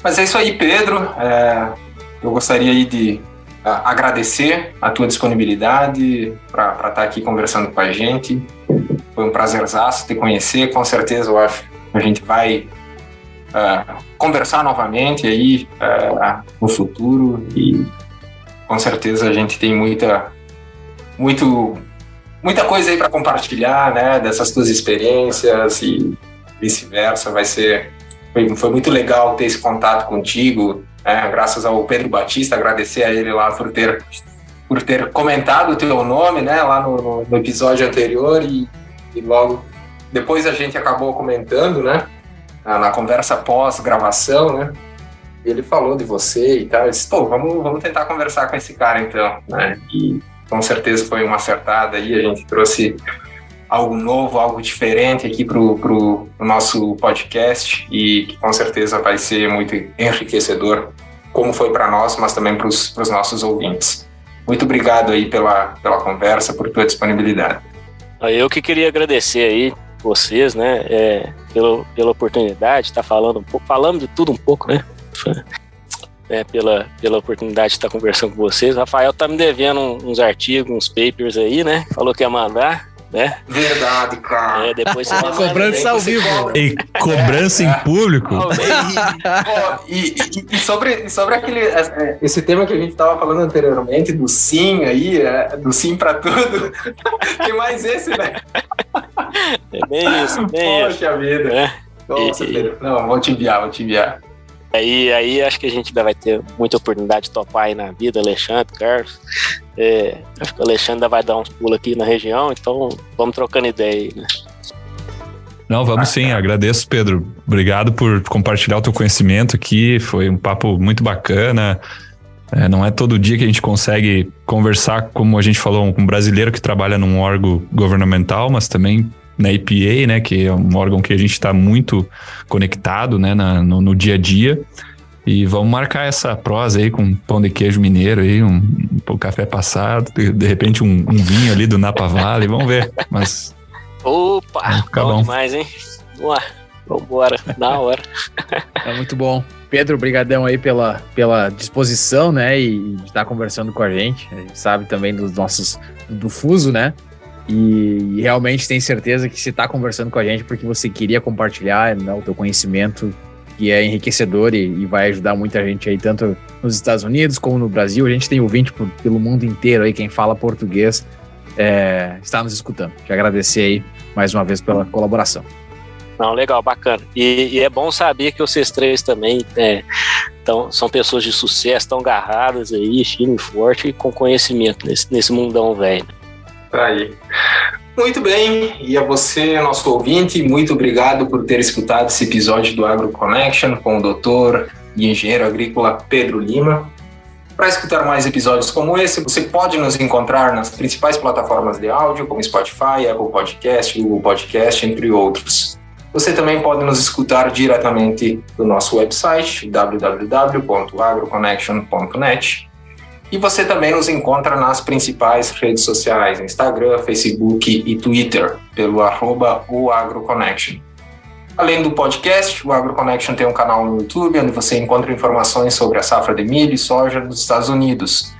Mas é isso aí, Pedro. É, eu gostaria aí de agradecer a tua disponibilidade para estar tá aqui conversando com a gente. Foi um prazerzaço te conhecer. Com certeza, eu acho que a gente vai uh, conversar novamente aí uh, no futuro e com certeza a gente tem muita muito muita coisa aí para compartilhar, né, dessas tuas experiências e vice-versa. Vai ser foi, foi, muito legal ter esse contato contigo, né, graças ao Pedro Batista, agradecer a ele lá por ter por ter comentado o teu nome, né, lá no, no episódio anterior e, e, logo depois a gente acabou comentando, né, na conversa pós gravação, né. Ele falou de você e tal. Eu disse, pô, vamos, vamos tentar conversar com esse cara então, né? E com certeza foi uma acertada aí. A gente trouxe algo novo, algo diferente aqui para o nosso podcast e que com certeza vai ser muito enriquecedor, como foi para nós, mas também para os nossos ouvintes. Muito obrigado aí pela, pela conversa, por tua disponibilidade. Eu que queria agradecer aí vocês, né, é, pela, pela oportunidade de estar falando um pouco, falando de tudo um pouco, né, né, pela, pela oportunidade de estar conversando com vocês. O Rafael tá me devendo uns artigos, uns papers aí, né? Falou que ia mandar. Né? Verdade, cara. É, depois você cobrança ao vivo. E cobrança é. em público. e, e, e, sobre, sobre aquele é, esse tema que a gente estava falando anteriormente do sim aí, é, do sim para tudo. Tem mais esse, né? É bem isso, bem Poxa isso. vida. É. Nossa, e, Não, vou te enviar, vou te enviar. Aí, aí acho que a gente ainda vai ter muita oportunidade de topar aí na vida, Alexandre, Carlos. É, acho que o Alexandre ainda vai dar uns pulos aqui na região, então vamos trocando ideia aí, né? Não, vamos sim. Agradeço, Pedro. Obrigado por compartilhar o teu conhecimento aqui. Foi um papo muito bacana. É, não é todo dia que a gente consegue conversar, como a gente falou, com um brasileiro que trabalha num órgão governamental, mas também na EPA, né, que é um órgão que a gente está muito conectado, né, na, no, no, dia a dia. E vamos marcar essa prosa aí com pão de queijo mineiro aí, um, um café passado, de, de repente um, um, vinho ali do Napa Valley, vamos ver. Mas opa, bom, bom demais, hein? Vamos lá. Vambora, na hora. É muito bom. Pedro, brigadão aí pela, pela disposição, né, e de estar conversando com a gente. A gente sabe também dos nossos, do fuso, né, e, e, realmente tem certeza que você está conversando com a gente porque você queria compartilhar né, o teu conhecimento que é enriquecedor e, e, vai ajudar muita gente aí, tanto nos Estados Unidos como no Brasil. A gente tem ouvinte por, pelo mundo inteiro aí, quem fala português é, está nos escutando. Te agradecer aí mais uma vez pela colaboração. Não, legal, bacana. E, e é bom saber que vocês três também é, tão, são pessoas de sucesso, estão agarradas aí, firme e forte e com conhecimento nesse, nesse mundão velho. Tá aí. Muito bem, e a você, nosso ouvinte, muito obrigado por ter escutado esse episódio do Agro Connection com o doutor e engenheiro agrícola Pedro Lima. Para escutar mais episódios como esse, você pode nos encontrar nas principais plataformas de áudio, como Spotify, Apple Podcast, Google Podcast, entre outros. Você também pode nos escutar diretamente do nosso website www.agroconnection.net e você também nos encontra nas principais redes sociais, Instagram, Facebook e Twitter, pelo arroba AgroConnection. Além do podcast, o AgroConnection tem um canal no YouTube onde você encontra informações sobre a safra de milho e soja nos Estados Unidos.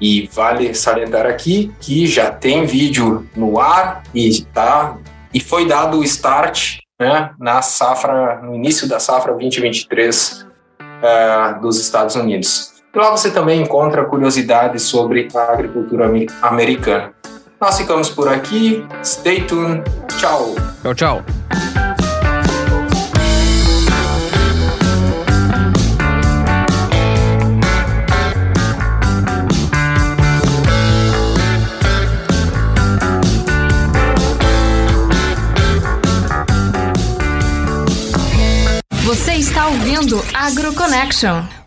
E vale salientar aqui que já tem vídeo no ar e tá e foi dado o start né, na safra, no início da safra 2023 uh, dos Estados Unidos. E lá você também encontra curiosidades sobre a agricultura americana. Nós ficamos por aqui. Stay tuned. Tchau. Tchau, tchau. Você está ouvindo AgroConnection.